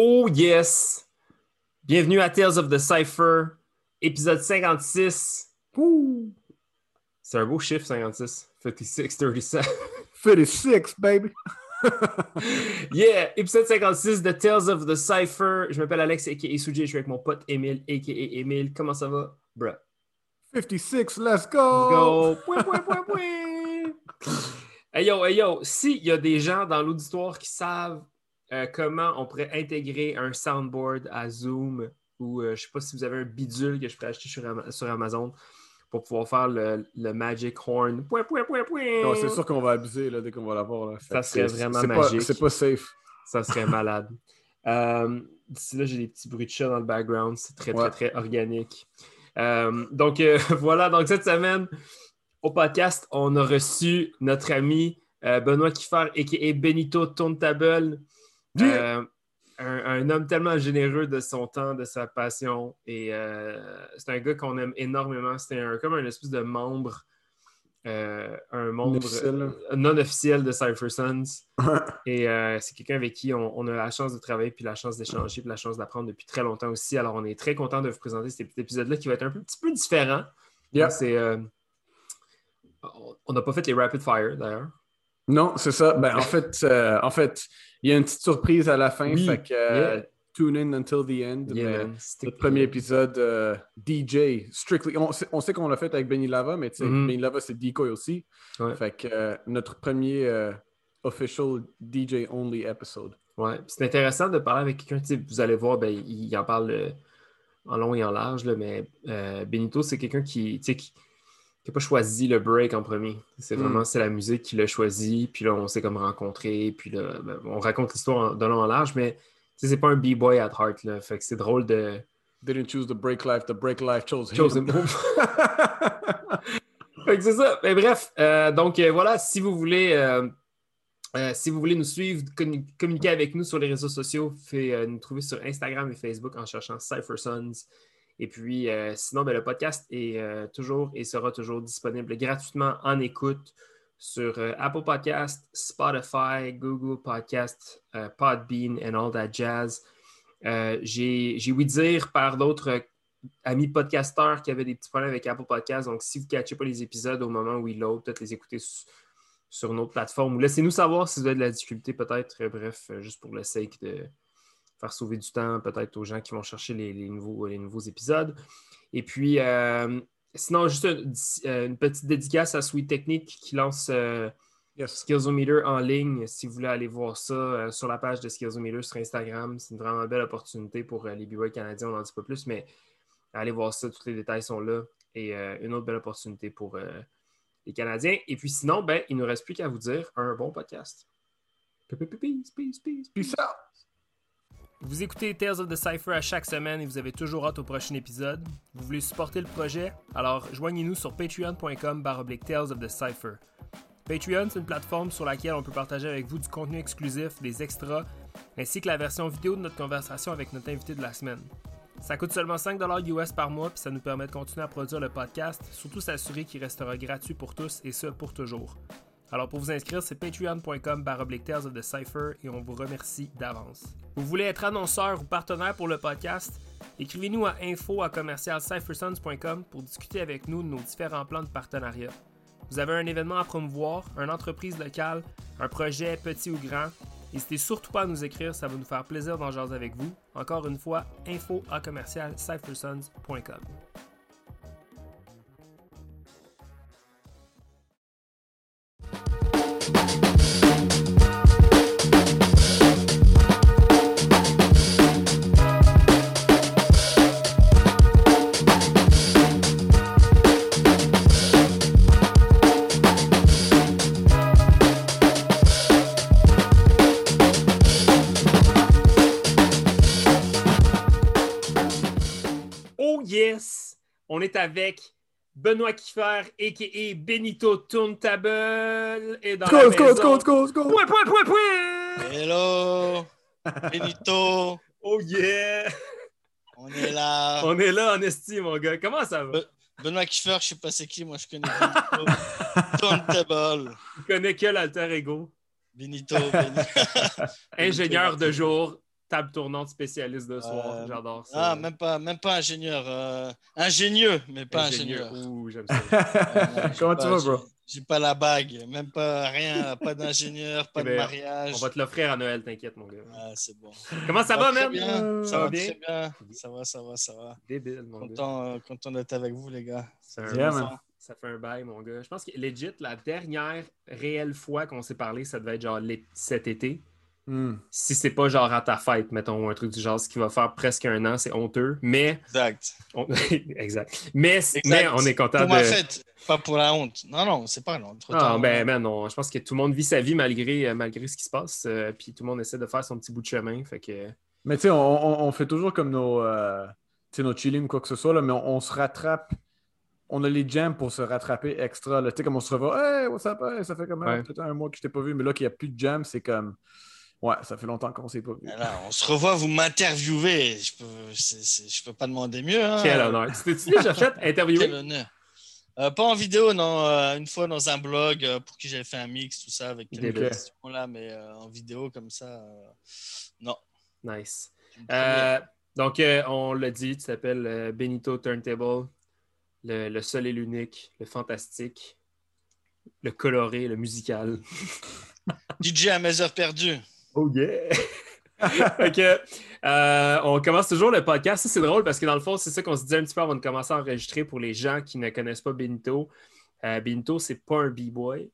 Oh yes! Bienvenue à Tales of the Cypher, épisode 56. Ouh, C'est un beau chiffre, 56. 56, 37. 56, baby. yeah! Épisode 56 de Tales of the Cypher. Je m'appelle Alex, a.k.a. Suji. Je suis avec mon pote Emile, a.k.a. Emile. Comment ça va? Bruh. 56, let's go. Go! Point, point, point, point! Hey yo, hey yo, s'il y a des gens dans l'auditoire qui savent euh, comment on pourrait intégrer un soundboard à Zoom ou euh, je sais pas si vous avez un bidule que je pourrais acheter sur, Ama- sur Amazon pour pouvoir faire le, le Magic Horn. C'est sûr qu'on va abuser là, dès qu'on va l'avoir. Ça serait vraiment magique. C'est pas safe. Ça serait malade. Euh, D'ici là, j'ai des petits bruits de chat dans le background. C'est très, Ouais. très, très organique. Euh, donc, euh, voilà. Donc, cette semaine, au podcast, on a reçu notre ami Benoît Kiffer, a.k.a. Benito Tourne-Table. Yeah. Euh, un, un homme tellement généreux de son temps, de sa passion. Et euh, c'est un gars qu'on aime énormément. C'était un, comme un espèce de membre, euh, un membre officiel, non officiel de Cypher Sons. Et euh, c'est quelqu'un avec qui on, on a la chance de travailler, puis la chance d'échanger, puis la chance d'apprendre depuis très longtemps aussi. Alors, on est très content de vous présenter cet épisode-là qui va être un petit peu différent. Yeah. C'est, euh, on- n'a pas fait les rapid fire d'ailleurs. Non, c'est ça. Ben, en, fait, en fait, il y a une petite surprise à la fin. Oui. Fait que, euh, Yeah. tune in until the end. Yeah, mais notre premier épisode, euh, DJ, strictly. On sait, on sait qu'on l'a fait avec Benny Lava, mais Mhm. Benny Lava, c'est Decoy aussi. Ouais. Fait que euh, notre premier euh, official DJ only episode. Ouais, c'est intéressant de parler avec quelqu'un. Vous allez voir, ben, il, il en parle en long et en large, là, mais Benito, c'est quelqu'un qui pas choisi le break en premier. C'est Mm. vraiment c'est la musique qui l'a choisi, puis là, on s'est comme rencontré, puis là, ben, on raconte l'histoire de long en large, mais c'est pas un B-boy at heart. Là, fait que c'est drôle de. Didn't choose the break life, the break life chose him. Chose him. Fait que c'est ça. Mais bref, euh, donc euh, voilà, si vous voulez. euh, si vous voulez nous suivre, commu- communiquer avec nous sur les réseaux sociaux, fait, nous trouver sur Instagram et Facebook en cherchant Cypher Sons. Et puis, euh, sinon, ben, le podcast est euh, toujours et sera toujours disponible gratuitement en écoute sur euh, Apple Podcast, Spotify, Google Podcast, Podbean and all that jazz. J'ai ouï dire par d'autres amis podcasteurs qui avaient des petits problèmes avec Apple Podcast. Donc, si vous ne catchez pas les épisodes au moment où ils load, peut-être les écouter su- sur une autre plateforme ou laissez-nous savoir si vous avez de la difficulté, peut-être. Bref, juste pour le sake de faire sauver du temps, peut-être aux gens qui vont chercher les, les nouveaux, les nouveaux épisodes. Et puis, euh, sinon, juste une, euh, une petite dédicace à Sweet Technique qui lance euh, Yes. Skillsometer en ligne. Si vous voulez aller voir ça euh, sur la page de Skillsometer sur Instagram, c'est une vraiment belle opportunité pour euh, les b canadiens. On n'en dit pas plus, mais allez voir ça. Tous les détails sont là. Et euh, une autre belle opportunité pour euh, les Canadiens. Et puis sinon, ben, il ne nous reste plus qu'à vous dire un bon podcast. Peace, peace, peace, peace. Peace out. Vous écoutez Tales of the Cypher à chaque semaine et vous avez toujours hâte au prochain épisode. Vous voulez supporter le projet? Alors joignez-nous sur patreon.com baroblique Tales of the Cypher. Patreon, c'est une plateforme sur laquelle on peut partager avec vous du contenu exclusif, des extras, ainsi que la version vidéo de notre conversation avec notre invité de la semaine. Ça coûte seulement 5$ US par mois, puis ça nous permet de continuer à produire le podcast, surtout s'assurer qu'il restera gratuit pour tous et ce pour toujours. Alors pour vous inscrire, c'est patreon.com baroblique of the Cypher et on vous remercie d'avance. Vous voulez être annonceur ou partenaire pour le podcast? Écrivez-nous à info à pour discuter avec nous de nos différents plans de partenariat. Vous avez un événement à promouvoir, une entreprise locale, un projet petit ou grand, n'hésitez surtout pas à nous écrire, ça va nous faire plaisir d'en jaser avec vous. Encore une fois, info à yes! On est avec Benoît Kiffer, a.k.a. Benito Tourne-Table. Et dans go, go, go, go. Point, point, point, point! Hello! Benito! Oh yeah! On est là! On est là en estime, mon gars. Comment ça va? Benoît Kiffer, je sais pas c'est qui, moi je connais Benito. Tourne ta balle! Tu connais que l'alter ego? Benito, Benito. Ingénieur de jour, table tournante spécialiste de soir. Euh, J'adore ça. Ah, même pas, même pas ingénieur. euh, ingénieux, mais pas ingénieur. Ouh, j'aime ça. Euh, Comment tu vas, bro? j'ai- pas la bague, même pas rien, pas d'ingénieur, pas Eh de ben, mariage. On va te l'offrir à Noël, t'inquiète, mon gars. Ah, c'est bon. Comment ça va, bien. Euh, Ça ça va va bien? très bien. Ça va, ça va, ça va. Débile, mon gars. Content, euh, content d'être avec vous, les gars. C'est Ça. fait un bail, mon gars. Je pense que legit, la dernière réelle fois qu'on s'est parlé, ça devait être genre cet été. Hmm. Si c'est pas genre à ta fête, mettons, ou un truc du genre, ce qui va faire presque un an, c'est honteux. Mais, Exact. on- exact. Mais, Exact. mais on est content Pour de. ma fête, pas pour la honte. Non, non, c'est pas la honte. Trop Ah, ben, man, on- je pense que tout le monde vit sa vie malgré, euh, malgré ce qui se passe. euh, puis tout le monde essaie de faire son petit bout de chemin. Fait que. Mais tu sais, on, on- on fait toujours comme nos, euh, tu sais, nos chillings ou quoi que ce soit, là, mais on, on se rattrape. On a les jams pour se rattraper extra. Tu sais, comme on se revoit, hey, what's up, hey, ça fait Ouais. peut-être un mois que je t'ai pas vu, mais là qu'il n'y a plus de jam, c'est comme, ouais, ça fait longtemps qu'on s'est pas vu. On se revoit, vous m'interviewez. Je peux, c'est- c'est- je peux pas demander mieux. Hein. Quel honneur. Tu déjà fait Quel interviewer? honneur. Euh, pas en vidéo, non. euh, une fois dans un blog euh, pour qui j'avais fait un mix, tout ça, avec quelques questions là, mais en vidéo comme ça, non. Nice. Donc, on l'a dit, tu t'appelles Benito Turntable, le, le seul et l'unique, le fantastique, le coloré, le musical. DJ à mes heures perdues. Oh yeah! Ok, euh, on commence toujours le podcast. Ça, c'est drôle parce que dans le fond, c'est ça qu'on se disait un petit peu avant de commencer à enregistrer pour les gens qui ne connaissent pas Benito. Euh, Benito, c'est pas un b-boy.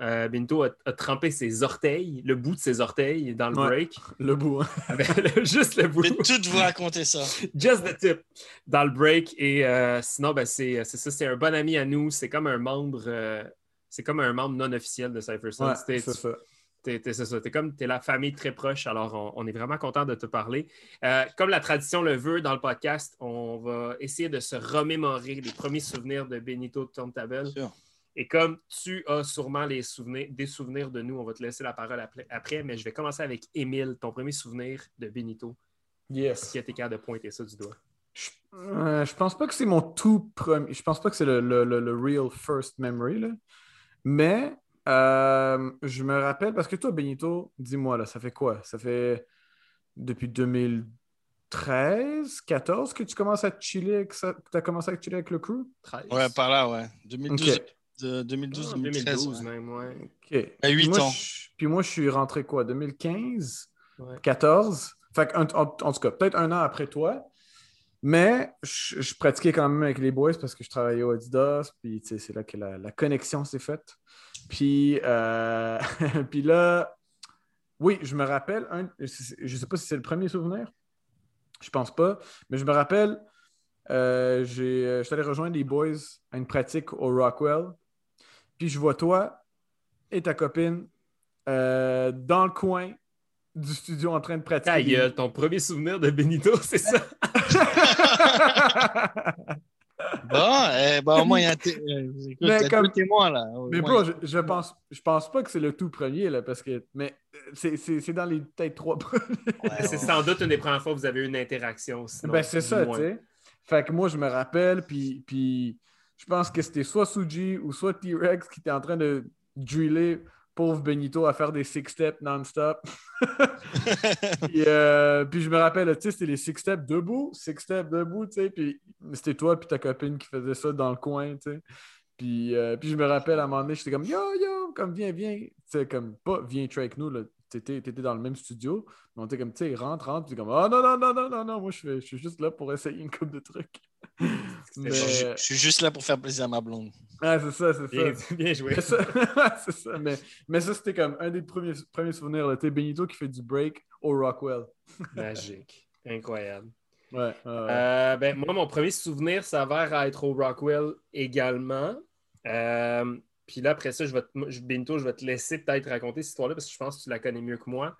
Euh, Benito a, a trempé ses orteils, le bout de ses orteils dans le Ouais. break. Le bout. hein. Avec le- juste le bout. Je vais tout vous raconter ça. Just the tip dans le break. Et euh, sinon, ben, c'est c'est ça, c'est un bon ami à nous. C'est comme un membre. euh, c'est comme un membre non officiel de Cypher. Ouais, c'est ça. T'es- t'es- c'est ça. T'es comme t'es la famille très proche. Alors, on, on est vraiment content de te parler. Euh, comme la tradition le veut dans le podcast, on va essayer de se remémorer les premiers souvenirs de Benito Turntable. Sûr. Et comme tu as sûrement les souvenirs, des souvenirs de nous, on va te laisser la parole après, après, mais je vais commencer avec Émile, ton premier souvenir de Benito. Yes. Qui a été capable de pointer ça du doigt? Je, euh, je pense pas que c'est mon tout premier. Je pense pas que c'est le, le, le- le real first memory, là. Mais euh, je me rappelle, parce que toi, Benito, dis-moi, là, ça fait quoi? Ça fait depuis 2013, 14 que tu commences à chiller avec ça, que tu as commencé à chiller avec le crew? 13. Ouais, par là, ouais. 2012, Ok. de 2012, Ah, 2013. 2012 ouais. même, ouais. OK. À huit Puis moi, ans. je- puis moi, je suis rentré quoi? 2015? Ouais. 14? Fait que, en, en- en tout cas, peut-être un an après toi. Mais je, je pratiquais quand même avec les boys parce que je travaillais au Adidas. Puis c'est là que la, la connexion s'est faite. Puis, euh, puis là, oui, je me rappelle, un, je sais pas si c'est le premier souvenir. Je pense pas. Mais je me rappelle, euh, euh, je suis allé rejoindre les boys à une pratique au Rockwell. Puis je vois toi et ta copine euh, dans le coin du studio en train de pratiquer. Ta gueule, ton premier souvenir de Benito, c'est ça? Bon, eh, ben, au moins, il y a euh, écoute, Mais comme- deux témoins, là. Au Mais moins, bro, je, je pense, je pense pas que c'est le tout premier, là, parce que. Mais euh, c'est, c'est, c'est dans les peut-être trois premiers. ouais, c'est sans doute une des premières fois que vous avez eu une interaction. sinon, ben, c'est ça, tu sais. Fait que moi, je me rappelle, puis, puis je pense que c'était soit Suji ou soit T-Rex qui était en train de driller pauvre Benito à faire des six-steps non-stop. puis, euh, puis je me rappelle, tu sais, c'était les six-steps debout, six-steps debout, tu sais, puis c'était toi puis ta copine qui faisait ça dans le coin, tu sais. Puis, euh, puis je me rappelle à un moment donné, j'étais comme yo, yo, comme viens, viens. Tu sais, comme pas viens track avec nous, là. T'étais, t'étais dans le même studio, mais on était comme, tu sais, rentre, rentre, puis comme, oh non, non, non, non, non, non, moi je, fais, je suis juste là pour essayer une coupe de trucs. Je, suis- Mais- je suis juste là pour faire plaisir à ma blonde. Ah, c'est ça, c'est ça. bien joué. Mais ça, c'est ça. Mais, mais ça, c'était comme un des premiers, premiers souvenirs. là. Benito qui fait du break au Rockwell. Magique. Incroyable. Ouais. Euh, ben, moi, mon premier souvenir s'avère à être au Rockwell également. Euh, puis là, après ça, je vais te- moi, je- Benito, je vais te laisser peut-être raconter cette histoire-là parce que je pense que tu la connais mieux que moi.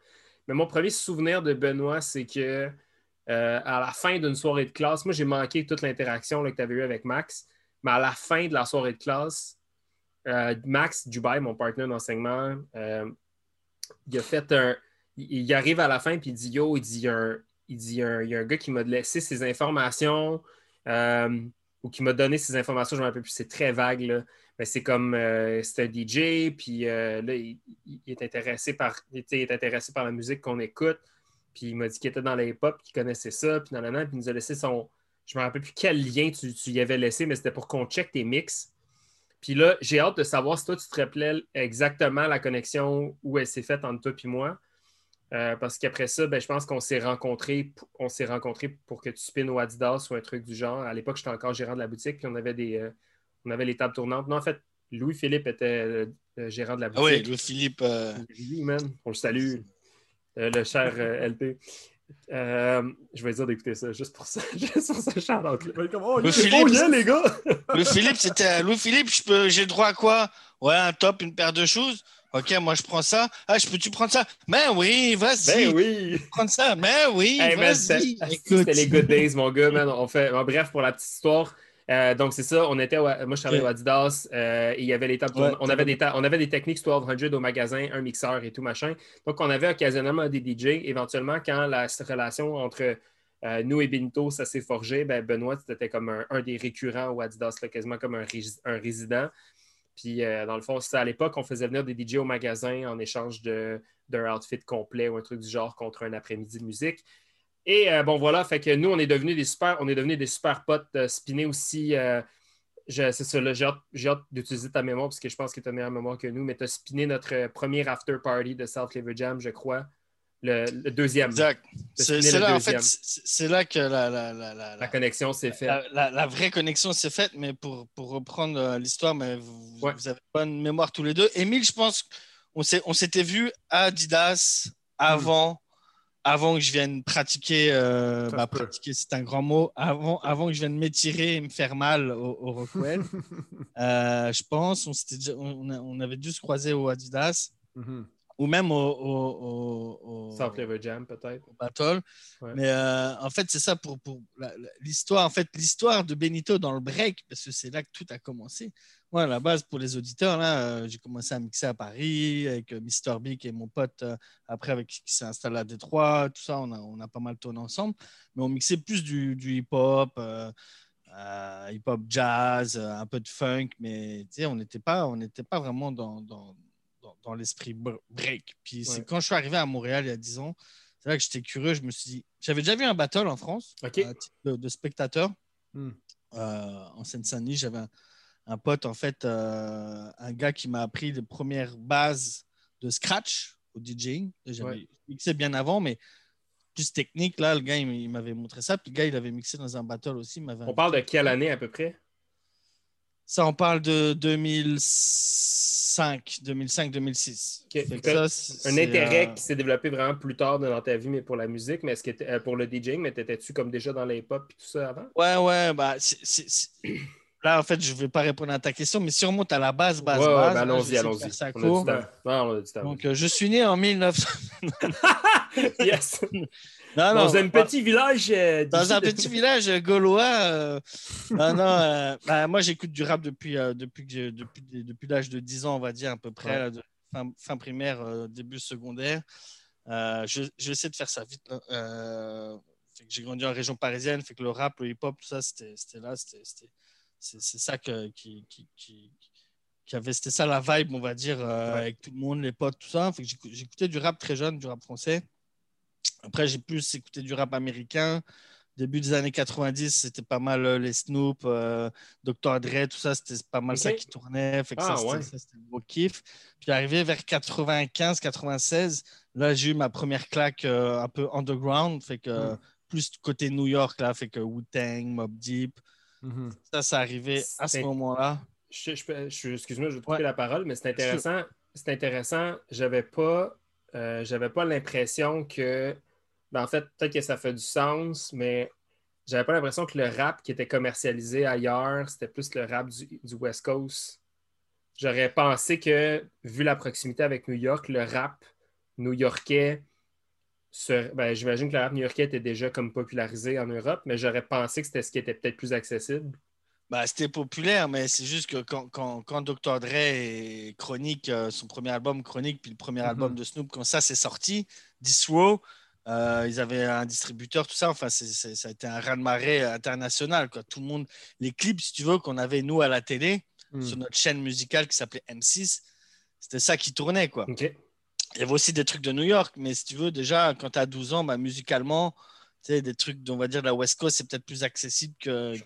Mais mon premier souvenir de Benoît, c'est que euh, à la fin d'une soirée de classe, moi, j'ai manqué toute l'interaction que tu avais eue avec Max. Mais à la fin de la soirée de classe, euh, Max Dubaï, mon partenaire d'enseignement, euh, il a fait un. Il, arrive à la fin puis il dit Yo, il dit il y a un, il dit il y a un, gars qui m'a laissé ses informations ou qui m'a donné ses informations, je ne me rappelle plus, c'est très vague. Mais c'est comme euh, c'est un DJ, puis là, il, est intéressé par, il est intéressé par la musique qu'on écoute. Puis il m'a dit qu'il était dans les pop, qu'il connaissait ça, puis nanana, puis il nous a laissé son. Je me rappelle plus quel lien tu, tu y avais laissé, mais c'était pour qu'on check tes mix. Puis là, j'ai hâte de savoir si toi, tu te rappelais exactement la connexion où elle s'est faite entre toi et moi. Euh, parce qu'après ça, ben, je pense qu'on s'est rencontrés, on s'est rencontrés pour que tu spins au Adidas ou un truc du genre. À l'époque, j'étais encore gérant de la boutique, puis on avait des, euh, on avait les tables tournantes. Non, en fait, Louis-Philippe était euh, le gérant de la Ah boutique. oui, Louis-Philippe. euh, Oui, man. On le salue. Euh, le cher euh, LP. Euh, je vais dire d'écouter ça, juste pour ça. Juste pour ça, shout-out, là. Mais comme, oh, Philippe, oh, yeah, les gars! Louis-Philippe, c'était. Louis-Philippe, je peux- j'ai le droit à quoi? Ouais, un top, une paire de choses. Ok, moi je prends ça. Ah, je peux-tu prendre ça? Ben oui, vas-y. Ben oui! Prendre ça. Ben oui, Hey, vas-y. c'était c'était les good days, mon gars, man. On fait... bon, bref, pour la petite histoire. Euh, donc, c'est ça. On était au- Moi, je travaillais au Adidas. euh, et il y avait les tables Ouais, on, avait des ta- on avait des techniques 1200 au magasin, un mixeur et tout, machin. Donc, on avait occasionnellement des DJ. Éventuellement, quand la relation entre euh, nous et Benito, ça s'est forgé, ben, Benoît, c'était comme un, un des récurrents au Adidas, là, quasiment comme un, un résident. Puis, dans le fond, c'est à l'époque, on faisait venir des DJ au magasin en échange d'un outfit complet ou un truc du genre contre un après-midi de musique. Et euh, bon, voilà, fait que nous, on est devenus des super, on est devenus des super potes. Euh, aussi, euh, c'est ça, là, j'ai hâte, hâte d'utiliser ta mémoire parce que je pense que tu as meilleure mémoire que nous, mais tu as spiné notre euh, premier after party de South Liver Jam, je crois. Le, le deuxième. Exact. C'est là, en fait, c'est là que la, la, la, la, La connexion s'est faite. la, la- la vraie connexion s'est faite, mais pour, pour reprendre l'histoire, mais vous, Ouais. vous avez bonne mémoire tous les deux. Émile, je pense qu'on on s'était vu à Adidas avant, avant que je vienne pratiquer, euh, bah, pratiquer c'est un grand mot, avant, avant que je vienne m'étirer et me faire mal au, au Rockwell. Euh, je pense, on, déjà- on avait dû se croiser au Adidas Mhm. Ou même au, au, au- au- South Liver Jam, peut-être. battle. Ouais. Mais euh, en fait, c'est ça pour, pour l'histoire. En fait, l'histoire de Benito dans le break, parce que c'est là que tout a commencé. Moi, à la base, pour les auditeurs, là, euh, j'ai commencé à mixer à Paris avec euh, Mr. Big et mon pote, euh, après, avec, qui s'est installé à Détroit, tout ça, on a, on a pas mal tourné ensemble. Mais on mixait plus du, du hip-hop. hip-hop jazz, un peu de funk, mais tu sais, on n'était pas, on n'était pas vraiment dans, dans, dans, dans l'esprit br- break. Puis c'est quand je suis arrivé à Montréal il y a 10 ans, c'est là que j'étais curieux. Je me suis dit, j'avais déjà vu un battle en France, OK. à titre de, de spectateur, Hmm. euh, en Seine-Saint-Denis. J'avais un, un pote, en fait, euh, un gars qui m'a appris les premières bases de scratch au DJing. J'avais Ouais. mixé bien avant, mais plus technique. Là, le gars, il, m'avait montré ça. Puis le gars, il avait mixé dans un battle aussi. il On parle de quelle année à peu près? Ça, on parle de 2005, 2005-2006. Ok. Fait que ça, Un intérêt euh, qui s'est développé vraiment plus tard dans ta vie, mais pour la musique, mais est-ce que euh, pour le DJing, mais t'étais-tu comme déjà dans les pop et tout ça avant? Ouais, ouais, bah, c'est- c'est- c'est- là, en fait, je ne vais pas répondre à ta question, mais si on remonte à la base, base, Ouais, ouais, base, vais allons-y, allons-y. temps. Donc, euh, je suis né en 1900. yes! Non, Dans non, un bah, petit village. euh, dans un petit village gaulois. euh, non, non, euh, bah, moi, j'écoute du rap depuis, euh, depuis, depuis, depuis l'âge de 10 ans, on va dire, à peu près, Ouais. là, de fin, fin primaire, euh, début secondaire. Euh, je, je vais essayer de faire ça vite. Euh, que j'ai grandi en région parisienne, fait que le rap, le hip-hop, tout ça, c'était là. C'est ça que, qui, qui, qui, qui avait, c'était ça la vibe, on va dire, euh, Ouais. avec tout le monde, les potes, tout ça. J'écoutais du rap très jeune, du rap français. Après, j'ai plus écouté du rap américain. Début des années 90, c'était pas mal euh, les Snoop, euh, Dr. Dre, tout ça, c'était pas mal ça qui tournait. Fait que Ah, ça, ouais. ça, c'était le gros kiff. Puis arrivé vers 95, 96, là, j'ai eu ma première claque euh, un peu underground. Fait que Mm. plus côté New York, là, fait que Wu-Tang, Mob Deep. Mhm. Ça, ça arrivait à ce moment-là. Je, je Excuse-moi, je vais te couper Ouais. la parole, mais c'est intéressant. C'est intéressant. J'avais pas, euh, j'avais pas l'impression que. ben, en fait, peut-être que ça fait du sens, mais j'avais pas l'impression que le rap qui était commercialisé ailleurs, c'était plus le rap du, West Coast. J'aurais pensé que, vu la proximité avec New York, le rap new-yorkais, ben, j'imagine que le rap new-yorkais était déjà comme popularisé en Europe, mais j'aurais pensé que c'était ce qui était peut-être plus accessible. Bah, c'était populaire, mais c'est juste que quand, quand, quand Dr. Dre et Chronique, euh, son premier album Chronique, puis le premier Mhm. album de Snoop, quand ça s'est sorti, This Row, euh, ils avaient un distributeur, tout ça. Enfin, c'est- c'est- ça a été un raz-de-marée international. Quoi. Tout le monde, les clips, si tu veux, qu'on avait nous à la télé, Mm. sur notre chaîne musicale qui s'appelait M6, c'était ça qui tournait. Quoi. Il y avait aussi des trucs de New York, mais si tu veux, déjà, quand tu as 12 ans, bah, musicalement, tu sais, des trucs, on va dire, de la West Coast, c'est peut-être plus accessible que,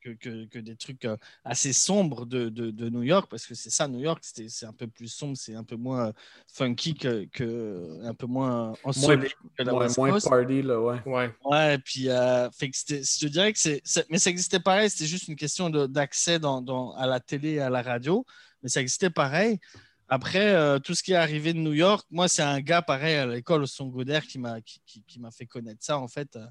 que- que- que des trucs euh, assez sombres de, de- de New York, parce que c'est ça, New York, c'était- c'est un peu plus sombre, c'est un peu moins euh, funky que, que- un peu moins ensoleillé que la moins, West moins Coast. party, là, ouais. Ouais. Ouais, puis euh, fait que c'était- je te dirais que c'est, mais ça existait pareil, c'était juste une question d'accès dans, dans- à la télé et à la radio, mais ça existait pareil. Après, euh, tout ce qui est arrivé de New York, moi, c'est un gars pareil à l'école au son Goder qui m'a qui, qui- qui m'a fait connaître ça, en fait. Euh,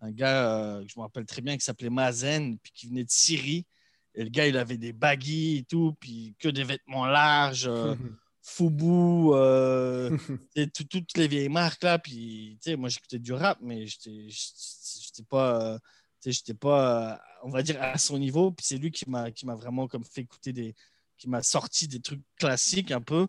Un gars euh, que je me rappelle très bien qui s'appelait Mazen, puis qui venait de Syrie. Et le gars, il avait des baguilles et tout, puis que des vêtements larges, euh, Fubu, euh, et tout- toutes les vieilles marques là. Puis, tu sais, moi, j'écoutais du rap, mais j'étais pas, j'étais pas, euh, on va dire, à son niveau. Puis c'est lui qui m'a vraiment comme fait écouter des, qui m'a sorti des trucs classiques un peu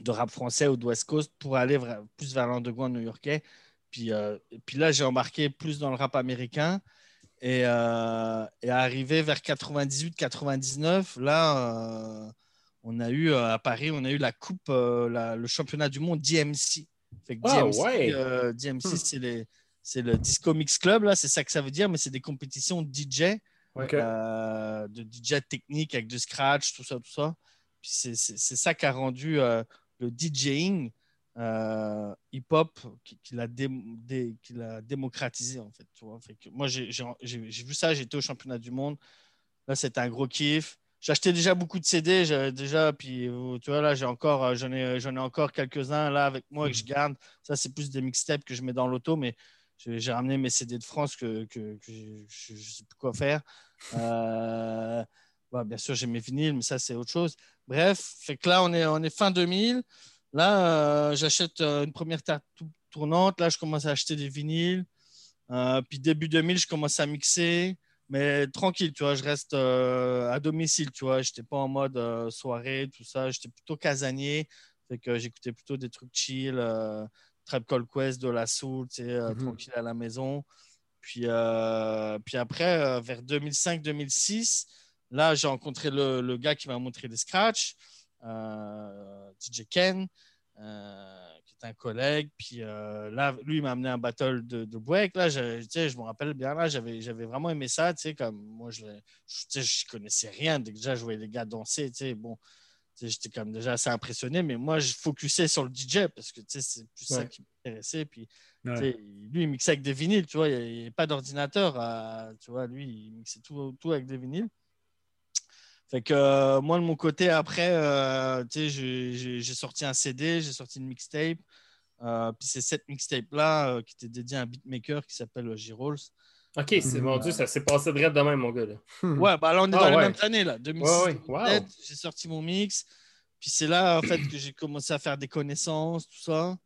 de rap français ou de West Coast pour aller plus vers l'underground new-yorkais. Puis, euh, puis là, j'ai embarqué plus dans le rap américain. Et, euh, et arrivé vers 98-99, là, euh, on a eu euh, à Paris, on a eu la coupe, euh, la- le championnat du monde DMC. Fait que Ah, DMC, ouais. DMC, Hmm. c'est les- c'est le Disco Mix Club, là, c'est ça que ça veut dire, mais c'est des compétitions de DJ, euh, de DJ technique avec du scratch, tout ça, tout ça. Puis c'est ça qui a rendu euh, le DJing euh, hip-hop qui, qui l'a dé- dé- démocratisé, en fait. Tu vois? Fait que moi, j'ai vu ça, j'étais au championnat du monde. Là, c'était un gros kiff. J'achetais déjà beaucoup de CD, j'avais déjà, puis euh, tu vois, là, j'ai encore, euh, j'en ai, encore quelques-uns là avec moi que je garde. Ça, c'est plus des mixtapes que je mets dans l'auto, mais j'ai j'ai ramené mes CD de France que, que, que je ne sais plus quoi faire. Euh, bah, bien sûr, j'ai mes vinyles, mais ça, c'est autre chose. Bref, fait que là, on est, on est fin 2000. Là, euh, j'achète euh, une première tarte tou- tournante. Là, je commence à acheter des vinyles. Euh, puis début 2000, je commence à mixer. Mais tranquille, tu vois, je reste euh, à domicile, tu vois. Je n'étais pas en mode euh, soirée, tout ça. J'étais plutôt casanier. Fait que j'écoutais plutôt des trucs chill, euh, Trap Call Quest, de la soul, tu sais, Mhm. tranquille à la maison. Puis, puis après, vers 2005-2006, là, j'ai rencontré le, le gars qui m'a montré des scratchs, DJ Ken, euh, qui est un collègue. Puis euh, là, lui, il m'a amené un battle de, de break. Là, je, me rappelle bien, là, j'avais, j'avais vraiment aimé ça. Comme moi, je ne connaissais rien. Déjà, je voyais les gars danser. Bon, j'étais comme déjà assez impressionné, mais moi, je focusais sur le DJ parce que c'est plus ça qui m'intéressait. Puis Ouais. lui, il mixait avec des vinyles, tu vois, il n'y avait pas d'ordinateur. euh, Tu vois, lui, il mixait tout, tout avec des vinyles. Fait que euh, moi, de mon côté, après, euh, tu sais, j'ai- sorti un CD, j'ai sorti une mixtape. Euh, puis c'est cette mixtape-là euh, qui était dédiée à un beatmaker qui s'appelle euh, G-Rolls. Ok, c'est mon Dieu, ça s'est passé direct de même, mon gars. Là. Ouais, bah là, on est Ah, dans ouais. les mêmes années, là. 2006, Ouais, ouais. 2007, Wow. j'ai sorti mon mix. Puis c'est là, en fait, que j'ai commencé à faire des connaissances, tout ça.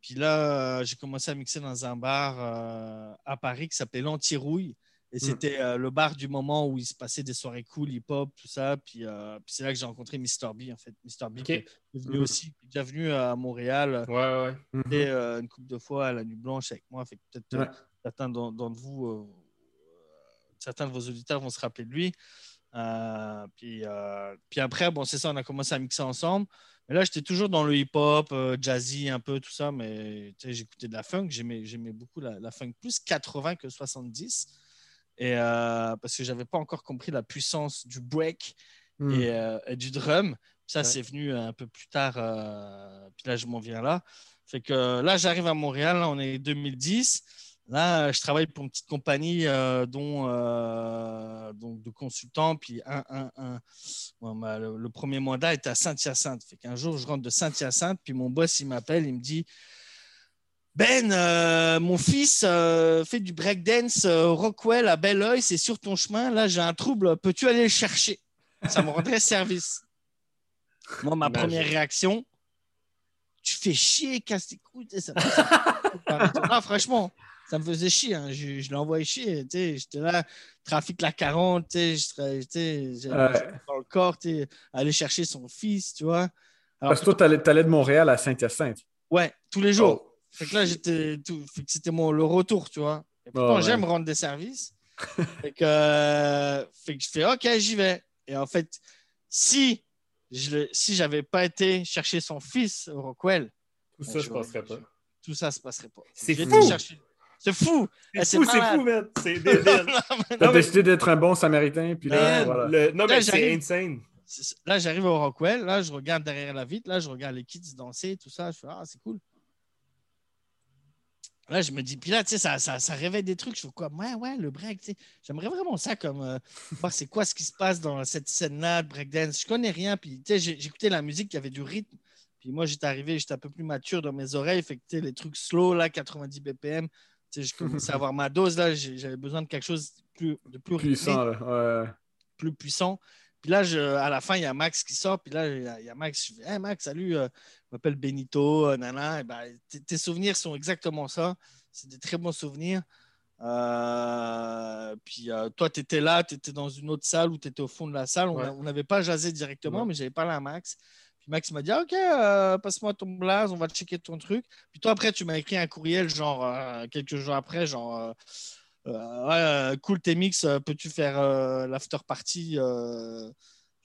Puis là, euh, j'ai commencé à mixer dans un bar euh, à Paris qui s'appelait L'Antirouille. Et Mm. c'était euh, le bar du moment où il se passait des soirées cool, hip-hop, tout ça. Puis, euh, puis c'est là que j'ai rencontré Mr. B, en fait. Mr. B qui est venu Mhm. aussi, qui est déjà venu à Montréal Ouais, ouais. Mhm. et, euh, une couple de fois à la Nuit Blanche avec moi. Fait que peut-être euh, Ouais. certains d'en- d'entre vous, euh, certains de vos auditeurs vont se rappeler de lui. Euh, puis, euh, puis après, bon, c'est ça, on a commencé à mixer ensemble. Mais là, j'étais toujours dans le hip-hop, euh, jazzy, un peu, tout ça. Mais j'écoutais de la funk. J'aimais, j'aimais beaucoup la, la funk, plus 80 que 70. Et, euh, parce que j'avais pas encore compris la puissance du break et, euh, et du drum. Ça, Ouais. c'est venu un peu plus tard. euh, puis là, je m'en viens là. Fait que là, j'arrive à Montréal. Là, on est 2010. Là, je travaille pour une petite compagnie dont, donc de consultants. Puis un, un, un- bon, bah, le, le premier mandat était à Saint-Hyacinthe. Fait qu'un jour, je rentre de Saint-Hyacinthe. Puis mon boss, il m'appelle. Il me dit Ben, euh, mon fils euh, fait du breakdance euh, Rockwell à Belleuil. C'est sur ton chemin. Là, j'ai un trouble. Peux-tu aller le chercher? Ça me rendrait service. Moi, ma Imagine. première réaction, tu fais chier, casse tes couilles. tu Ça, Ah, franchement, ça me faisait chier. hein. Je, je l'envoyais chier. tu. J'étais là, trafic la 40, tu sais, je tra- tu sais, j'avais Ouais. dans le corps, tu aller chercher son fils, tu vois. Alors, Parce que toi, t'allais, t'allais de Montréal à Saint-Hyacinthe. ouais, tous les jours. Oh. Fait que là, j'étais tout... fait que c'était mon le retour, tu vois. Et pourtant, Oh, ouais. j'aime rendre des services. fait, que, euh, fait que je fais OK, j'y vais. Et en fait, si je si j'avais pas été chercher son fils au Rockwell, Tout Ben, ça, je passerais pas. tout ça se passerait pas. C'est fou. chercher- C'est fou! Eh, C'est fou, c'est fou, man. C'est débile. T'as décidé d'être un bon samaritain, puis là, Man, voilà. le- Non, mais c'est insane. Là, j'arrive au Rockwell, là, je regarde derrière la vitre, là, je regarde les kids danser, tout ça. Je fais, ah, c'est cool. Là, je me dis, puis là, tu sais, ça, ça, ça réveille des trucs. Je fais quoi? Ouais, ouais, le break, tu sais. J'aimerais vraiment ça comme euh, voir c'est quoi ce qui se passe dans cette scène-là de breakdance. Je connais rien, puis tu sais, j'écoutais la musique, y avait du rythme. Puis moi, j'étais arrivé, j'étais un peu plus mature dans mes oreilles. Fait que, tu sais, les trucs slow, là, 90 BPM, tu sais, je commençais à avoir ma dose, là. J'avais besoin de quelque chose de plus, de plus rythmé Puissant, là. Ouais. plus puissant. Puis là, je, à la fin, il y a Max qui sort. Puis là, il y a, il y a Max. Je dis Hey Max, salut, euh, m'appelle Benito, euh, nana. Et ben, tes, souvenirs sont exactement ça. C'est des très bons souvenirs. Euh, puis euh, toi, tu étais là, tu étais dans une autre salle ou tu étais au fond de la salle. On Ouais. a- on n'avait pas jasé directement, Ouais. mais j'avais parlé à Max. Puis Max m'a dit Ok, euh, passe-moi ton blaze, on va checker ton truc. Puis toi, après, tu m'as écrit un courriel, genre quelques jours après, genre. ouais, cool tes mix, peux-tu faire l'after party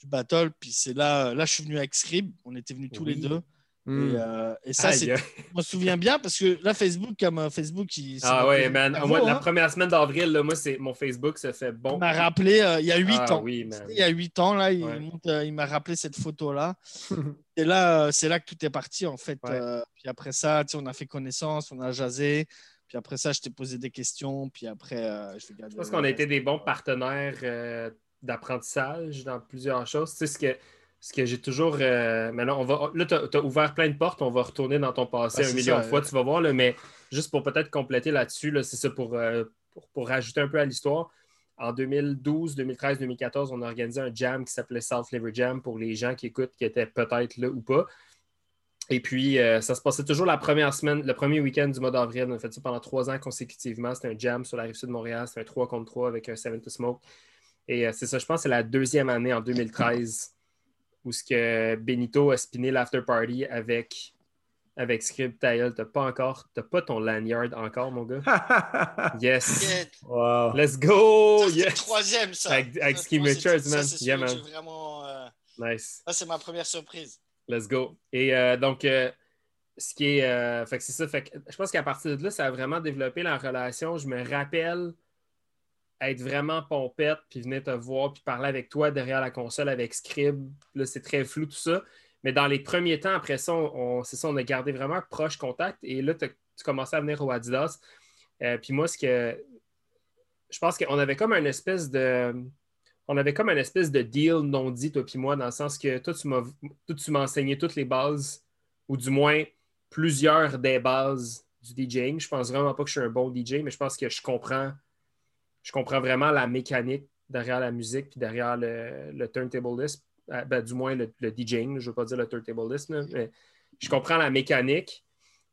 du battle? Puis c'est là, là, je suis venu avec Scrib, on était venus tous les deux. Hmm. Et, euh, et ça, je me souviens bien parce que là, Facebook, comme euh, Facebook, il, c'est Ah ouais, man. cerveau, Moi, la hein. première semaine d'avril, moi, c'est mon Facebook se fait bon. Il m'a rappelé euh, il y a huit Ah ans. oui, man. Il y a huit ans, là, il, Ouais. monte, euh, il m'a rappelé cette photo-là. Et là, c'est là que tout est parti, en fait. Ouais. Puis après ça, tu sais, on a fait connaissance, on a jasé. Puis après ça, je t'ai posé des questions. Puis après, je Je pense qu'on a été des bons partenaires d'apprentissage dans plusieurs choses. Tu sais, ce que, ce que j'ai toujours. euh, maintenant, on va. Là, tu as, ouvert plein de portes. On va retourner dans ton passé Ah, un million ça, de fois, tu vas voir. Là, mais juste pour peut-être compléter là-dessus, là, c'est ça pour, euh, pour, pour rajouter un peu à l'histoire. En 2012, 2013, 2014, on a organisé un jam qui s'appelait South Liver Jam pour les gens qui écoutent, qui étaient peut-être là ou pas. Et puis, euh, ça se passait toujours la première semaine, le premier week-end du mois d'avril. On a fait ça pendant trois ans consécutivement. C'était un jam sur la rive sud de Montréal. C'était un 3 contre 3 avec un 7 to Smoke. Et euh, c'est ça, je pense c'est la deuxième année en 2013 où ce que Benito a spiné l'after party avec, avec Script Tail. T'as pas encore, t'as pas ton lanyard encore, mon gars? Yes. wow. Let's go! Ça, c'est le troisième, ça. Avec- Ski Richards, man. c'est Yeah, man. Vraiment, euh, Nice. Ça, c'est ma première surprise. Let's go. Et euh, donc, euh, ce qui est. euh, fait que c'est ça. Fait que je pense qu'à partir de là, ça a vraiment développé la relation. Je me rappelle être vraiment pompette, puis venir te voir, puis parler avec toi derrière la console avec Scrib. Là, c'est très flou tout ça. Mais dans les premiers temps, après ça, on, c'est ça, on a gardé vraiment un proche contact. Et là, tu commençais à venir au Adidas. Euh, puis moi, ce que. Je pense qu'on avait comme une espèce de. On avait comme une espèce de deal non dit, toi puis moi, dans le sens que toi, tu m'as tu m'as enseigné toutes les bases, ou du moins plusieurs des bases du DJing. Je pense vraiment pas que je suis un bon DJ, mais je pense que je comprends, je comprends vraiment la mécanique derrière la musique puis derrière le, le turntablist. Euh, ben, du moins le, le DJing, je ne veux pas dire le turntablist, là, mais je comprends la mécanique.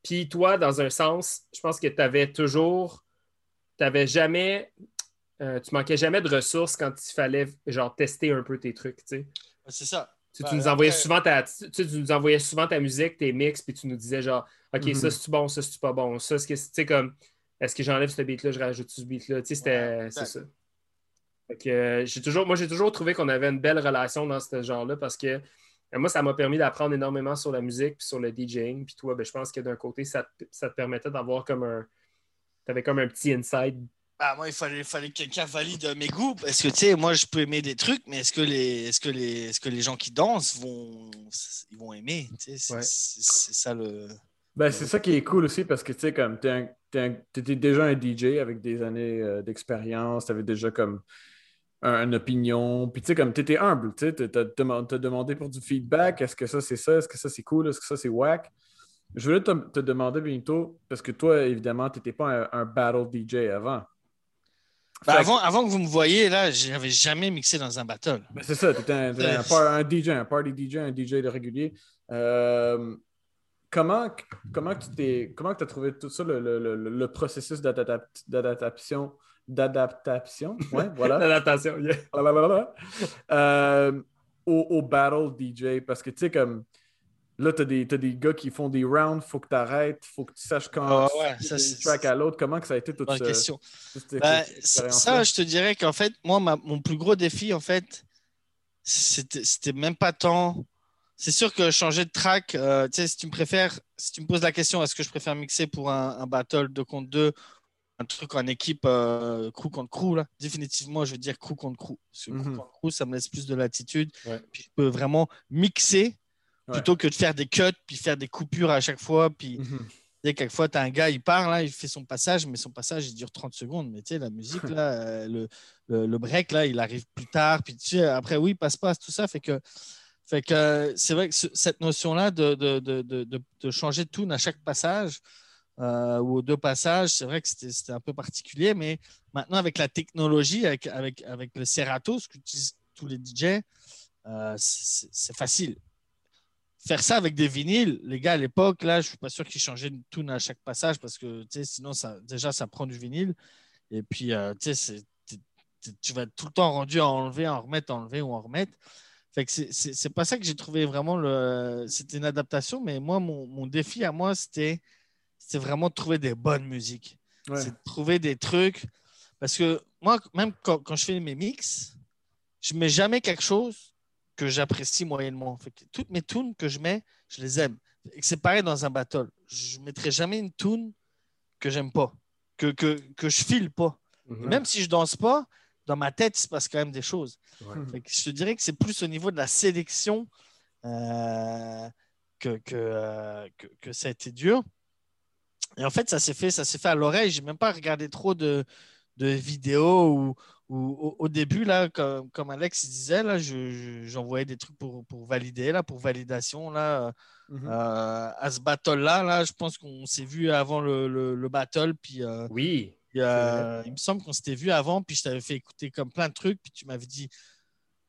Puis toi, dans un sens, je pense que tu avais toujours, tu n'avais jamais, euh, tu manquais jamais de ressources quand il fallait genre tester un peu tes trucs, tu sais. C'est ça. Tu, Ben, tu nous envoyais après- souvent ta, tu, tu nous envoyais souvent ta musique, tes mix, puis tu nous disais genre, OK, Mhm. ça c'est bon, ça c'est pas bon, ça c'est, comme, est-ce que j'enlève ce beat-là, je rajoute ce beat-là, tu sais, c'était, Ouais, c'est ça. Fait que, euh, j'ai toujours, moi, j'ai toujours trouvé qu'on avait une belle relation dans ce genre-là parce que euh, moi, ça m'a permis d'apprendre énormément sur la musique puis sur le DJing. Puis toi, ben, je pense que d'un côté, ça, te- ça te permettait d'avoir comme un. Tu avais comme un petit inside. Bah, moi, il fallait, fallait que quelqu'un valide mes goûts. Parce que, tu sais, moi, je peux aimer des trucs, mais est-ce que les, est-ce que les, est-ce que les gens qui dansent vont, ils vont aimer tu sais, c'est, Ouais. c'est- c'est ça le. Ben, c'est ça qui est cool aussi parce que tu sais, comme t'es un- t'es un- t'étais déjà un DJ avec des années euh, d'expérience, t'avais déjà comme un- une opinion, puis tu sais, comme humble, tu sais, t'as t'as deman- t'as demandé pour du feedback, est-ce que ça c'est ça, est-ce que ça c'est cool, est-ce que ça c'est whack? Je voulais te, te demander bientôt, parce que toi, évidemment, t'étais pas un, un battle DJ avant. Que- avant, avant que vous me voyiez, là, j'avais jamais mixé dans un battle. Ben, c'est ça, tu étais un, un DJ, un party DJ, un DJ de régulier. Euh, comment comment tu t'es comment tu as trouvé tout ça, le, le- le- le processus d'adap- d'adaptation? D'adaptation, ouais, voilà. L'adaptation, yeah. Euh, au, au battle DJ, parce que tu sais, comme là, tu as, des t'as des gars qui font des rounds, faut que tu arrêtes, faut que tu saches quand Ah ouais, tu ça, track à l'autre. Comment que ça a été toute Bonne ce- question. cette Ben, expérience-là? ça, je te dirais qu'en fait, moi, ma- mon plus gros défi, en fait, c'était c'était même pas tant c'est sûr que changer de track, euh, tu sais, si tu me préfères, si tu me poses la question, est-ce que je préfère mixer pour un, un battle 2 contre 2, un truc en équipe euh, crew contre crew, là, définitivement, je vais dire crew contre crew. Parce que crew Mhm. contre crew, ça me laisse plus de latitude. Ouais. Puis je peux vraiment mixer Ouais. plutôt que de faire des cuts, puis faire des coupures à chaque fois. Puis, tu sais, quelquefois, tu as un gars, il part, là, il fait son passage, mais son passage, il dure 30 secondes. Mais tu sais, la musique, là, euh, le, le, le break, là, il arrive plus tard. Puis tu sais, après, oui, passe-passe, tout ça. Fait que, euh, c'est vrai que ce- cette notion-là de, de, de, de, de- de changer de tune à chaque passage euh, ou aux deux passages, c'est vrai que c'était un peu particulier. Mais maintenant, avec la technologie, avec, avec, avec le Serato, ce qu'utilisent tous les DJ, euh, c'est facile faire ça avec des vinyles, les gars, à l'époque, là, je suis pas sûr qu'ils changeaient une tune à chaque passage parce que, sinon, ça, déjà, ça prend du vinyle. Et puis, tu tu vas être tout le temps rendu à enlever, en remettre, enlever ou en remettre. Fait que c'est- pas ça que j'ai trouvé vraiment le. C'était une adaptation, mais moi, mon, mon défi à moi, c'était vraiment de trouver des bonnes musiques. Ouais. C'est de trouver des trucs. Parce que moi, même quand, quand je fais mes mix, je mets jamais quelque chose que j'apprécie moyennement. Fait que toutes mes tunes que je mets, je les aime. Et c'est pareil dans un battle. Je mettrai jamais une tune que j'aime pas, que, que, que je file pas. Mhm. Même si je danse pas, dans ma tête, il se passe quand même des choses. Ouais. Je te dirais que c'est plus au niveau de la sélection euh, que, que, euh, que, que ça a été dur. Et en fait, ça s'est fait, ça s'est fait à l'oreille. J'ai même pas regardé trop de, de vidéos ou, ou au, début, là, comme, comme Alex disait, là, je- je- j'envoyais des trucs pour, pour valider, là, pour validation. Là, Mhm. euh, à ce battle-là, là, je pense qu'on s'est vu avant le, le, le battle. Puis, euh, Oui. Euh, il me semble qu'on s'était vu avant, puis je t'avais fait écouter comme plein de trucs, puis tu m'avais dit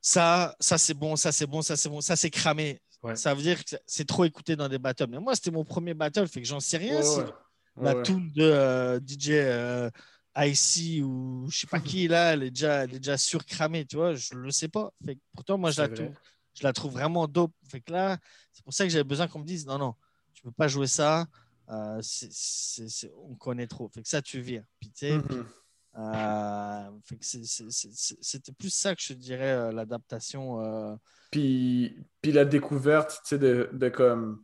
ça, ça c'est bon, ça c'est bon, ça c'est bon, ça c'est cramé. Ouais. Ça veut dire que c'est trop écouté dans des battles. Mais moi, c'était mon premier battle, fait que j'en sais rien Ouais, si ouais. la tune de euh, DJ euh, IC ou je sais pas qui là, elle est déjà, elle est déjà surcramée, tu vois, je le sais pas. Fait que pourtant, moi, je la, trouve, je la trouve vraiment dope. Fait que là, c'est pour ça que j'avais besoin qu'on me dise non, non, tu peux pas jouer ça. Euh, on connaît trop. Fait que ça, tu vires. Puis, euh, C'était plus ça que je dirais euh, l'adaptation. euh, Puis, puis la découverte, tu sais, de, de comme.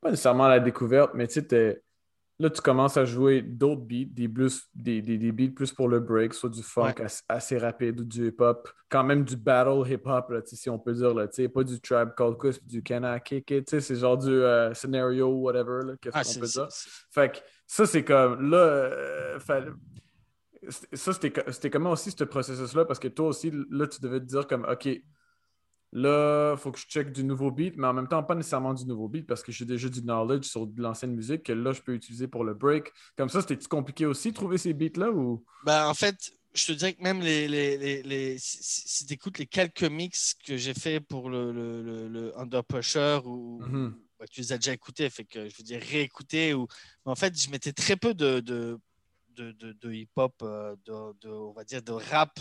Pas nécessairement la découverte, mais tu sais, là, tu commences à jouer d'autres beats, des, blues, des, des, des beats plus pour le break, soit du funk Ouais. assez, assez rapide ou du hip-hop, quand même du battle hip-hop, là, si on peut dire, là, pas du Tribe Called Quest, du Can I Kick It, c'est genre du euh, scenario, whatever, qu'est-ce ah, qu'on peut dire. Fait que ça, c'est comme là. euh, c'est- Ça, c'était comment aussi ce processus-là? Parce que toi aussi, là, tu devais te dire comme OK, là, il faut que je check du nouveau beat, mais en même temps, pas nécessairement du nouveau beat parce que j'ai déjà du knowledge sur de l'ancienne musique que là, je peux utiliser pour le break. Comme ça, c'était compliqué aussi trouver ces beats-là ou? Ben, en fait, je te dirais que même les, les, les, les- si, tu écoutes les quelques mix que j'ai fait pour le, le, le, le Under Pusher ou Mhm. ben, tu les as déjà écoutés, fait que je veux dire réécouter ou mais en fait, je mettais très peu de, de, de, de, de hip-hop, euh, de, de, on va dire de rap.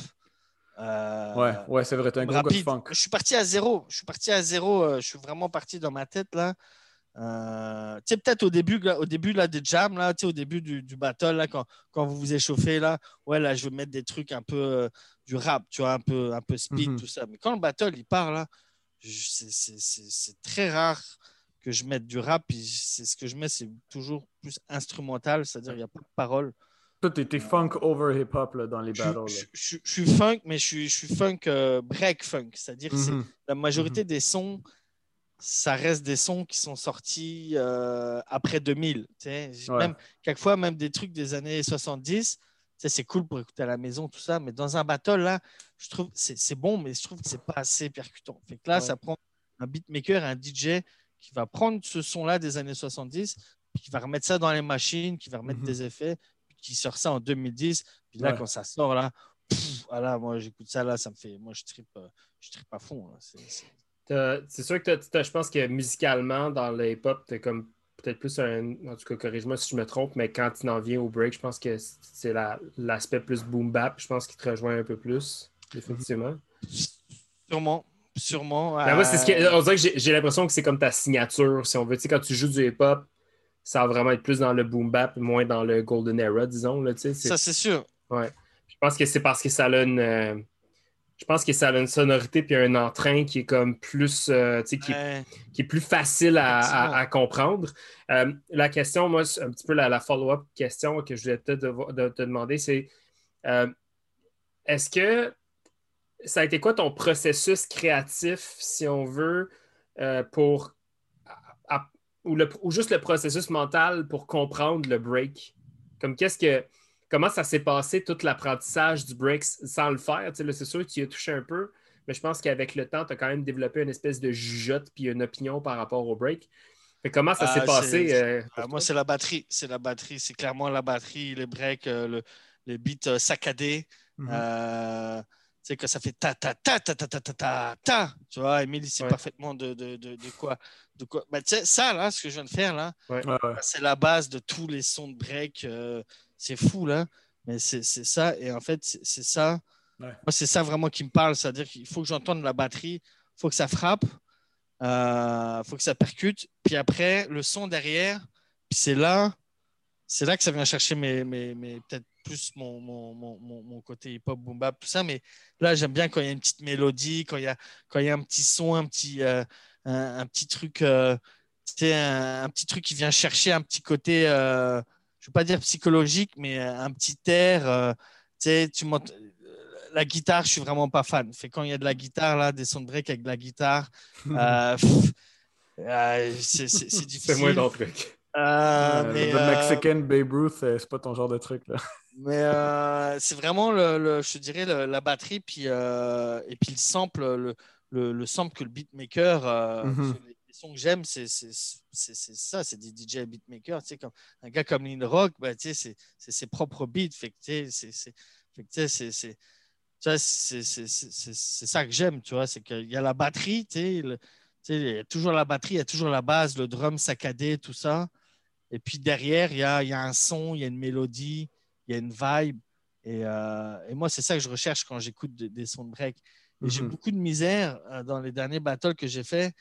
Euh, Ouais, ouais, c'est vrai, t'es un gros gars de rapide. funk. Je suis parti à zéro. Je suis parti à zéro. euh, Je suis vraiment parti dans ma tête là. Euh, tu sais, peut-être au début, là, au début là, des jams, là, tu au début du, du battle, là, quand, quand vous vous échauffez, là, ouais, là, je vais mettre des trucs un peu euh, du rap, tu vois, un peu, un peu speed, Mhm. tout ça. Mais quand le battle, il part, là, c'est- très rare que je mette du rap. C'est ce que je mets, c'est toujours plus instrumental, c'est-à-dire il n'y a pas de parole. Toi, t'es funk over hip-hop dans les battles. je- je- je suis funk, mais je suis, funk euh, break funk, c'est-à-dire c'est Mhm. la majorité des sons, ça reste des sons qui sont sortis euh, après 2000. tu sais. Ouais. Même, quelquefois, même des trucs des années 70. tu sais, C'est cool pour écouter à la maison, tout ça. Mais dans un battle, là, je trouve c'est c'est bon, mais je trouve que c'est pas assez percutant. Fait que là, Ouais. ça prend un beatmaker, un DJ qui va prendre ce son-là des années 70, puis qui va remettre ça dans les machines, qui va remettre Mhm. des effets, qui sort ça en 2010. Puis là, Ouais. quand ça sort, là, pff, voilà, moi, j'écoute ça, là, ça me fait. Moi, je tripe, euh, je tripe à fond. C'est- sûr que je pense que musicalement, dans le hip-hop, t'as comme peut-être plus un. En tout cas, corrige-moi si je me trompe, mais quand tu en viens au break, je pense que c'est la- l'aspect plus boom bap, je pense qu'il te rejoint un peu plus, définitivement. Sûrement, sûrement. Ben, moi, ce qui- euh, on dirait que j'ai- j'ai l'impression que c'est comme ta signature, si on veut. Tu sais, quand tu joues du hip-hop, ça va vraiment être plus dans le boom bap, moins dans le golden era, disons. Là, c'est- Ça, c'est sûr. Ouais. Je pense que c'est parce que ça a une. euh, je pense que ça a une sonorité puis un entrain qui est comme plus, euh, qui, qui, est plus facile à, comprendre. Euh, la question, moi, un petit peu la, follow-up question que je voulais te, te demander, c'est est-ce que ça a été quoi ton processus créatif, si on veut, pour ou, le, ou juste le processus mental pour comprendre le break? Comme qu'est-ce que comment ça s'est passé tout l'apprentissage du break sans le faire? c'est sûr que tu y as touché un peu, mais je pense qu'avec le temps, tu as quand même développé une espèce de jugeote puis une opinion par rapport au break. comment ça s'est ah, passé? Euh, ah, moi, c'est la batterie. C'est la batterie. C'est clairement la batterie, les breaks, euh, le, le, beat euh, saccadé. Mm tu sais, que ça fait ta ta ta ta ta ta ta ta ta. Tu vois, Emile, il sait parfaitement de, de, de, de, quoi. De quoi. Tu sais, ça, là, ce que je viens de faire, là, c'est la base de tous les sons de break c'est fou, là. Mais c'est ça. Et en fait, c'est ça. Moi, c'est ça vraiment qui me parle. C'est-à-dire qu'il faut que j'entende la batterie, il faut que ça frappe, il euh, faut que ça percute. Puis après, le son derrière, puis c'est là, c'est là que ça vient chercher mes, mes, peut-être plus mon, mon, mon, mon, côté hip-hop, boom bap, tout ça. Mais là, j'aime bien quand il y a une petite mélodie, quand il y a, quand il y a un petit son, un petit, euh, un, petit truc, euh, un, un, petit truc qui vient chercher un petit côté je ne veux pas dire psychologique, mais un petit air. Euh, tu sais, tu la guitare, je suis vraiment pas fan. Fait quand il y a de la guitare, là, des sons de break avec de la guitare, euh, euh, c'est difficile. C'est moins ton truc. Mais, le Mexican Babe Ruth, c'est pas ton genre de truc. Là. Mais c'est vraiment, le, je dirais, la batterie puis, et puis le sample, le, le, sample que le beatmaker, mm que j'aime, c'est ça, c'est des DJ beatmakers. Tu sais, comme, un gars comme Lynn Rock, ben, tu sais, c'est ses propres beats. Fait que, tu sais, c'est c'est ça que j'aime, tu vois, c'est qu'il y a la batterie, tu sais, il y a toujours la batterie, il y a toujours la base, le drum saccadé, tout ça. Et puis derrière, il y a, il y a un son, il y a une mélodie, il y a une vibe. Et, euh, et moi, c'est ça que je recherche quand j'écoute des, sons de break. J'ai mm-hmm. beaucoup de misère euh, dans les derniers battles que j'ai fait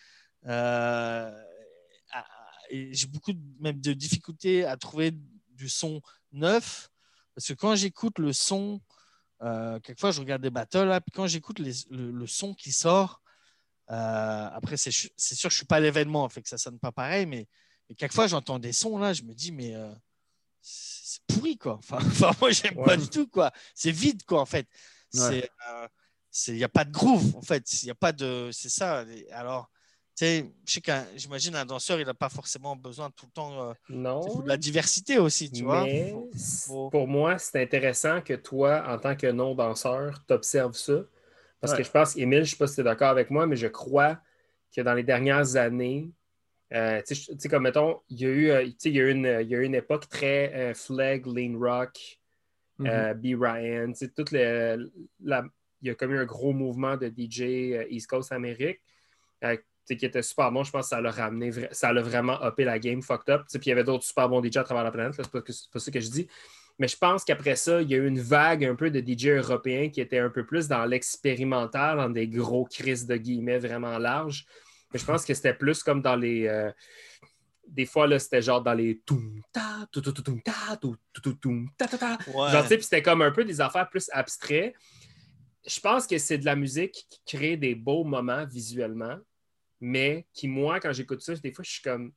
euh, j'ai beaucoup de, même de difficultés à trouver du son neuf parce que quand j'écoute le son, quelquefois je regarde des battles, là, puis quand j'écoute le, son qui sort, euh, après c'est sûr que je ne suis pas à l'événement, fait que ça sonne pas pareil, mais, mais quelquefois j'entends des sons là, je me dis mais c'est pourri quoi. Enfin, enfin moi j'aime pas du tout quoi. C'est vide quoi en fait. Il n'y a pas de groove en fait. Il a pas de. C'est ça. Alors je sais j'imagine un danseur, il n'a pas forcément besoin tout le temps euh, non. de la diversité aussi, tu vois. Pour moi, c'est intéressant que toi, en tant que non-danseur, tu observes ça. Parce que je pense, Émile, je ne sais pas si tu es d'accord avec moi, mais je crois que dans les dernières années, euh, tu sais, comme mettons, il y a eu, euh, il y a une, il y a une époque très flag, lean rock, mm-hmm. B. Ryan, toute la, il y a comme eu un gros mouvement de DJ East Coast Amérique qui était super bon. Je pense que ça l'a ramené, ça l'a vraiment uppé la game, fucked up. Puis il y avait d'autres super bons DJ à travers la planète, c'est pas, pas ça que je dis. Mais je pense qu'après ça, il y a eu une vague un peu de DJ européens qui étaient un peu plus dans l'expérimental, dans des gros crises de guillemets vraiment larges. Mais je pense que c'était plus comme dans les. Euh, des fois, là, c'était genre dans les ta Genre, puis c'était comme un peu des affaires plus abstraites. Je pense que c'est de la musique qui crée des beaux moments visuellement mais qui, moi, quand j'écoute ça, des fois, je suis comme.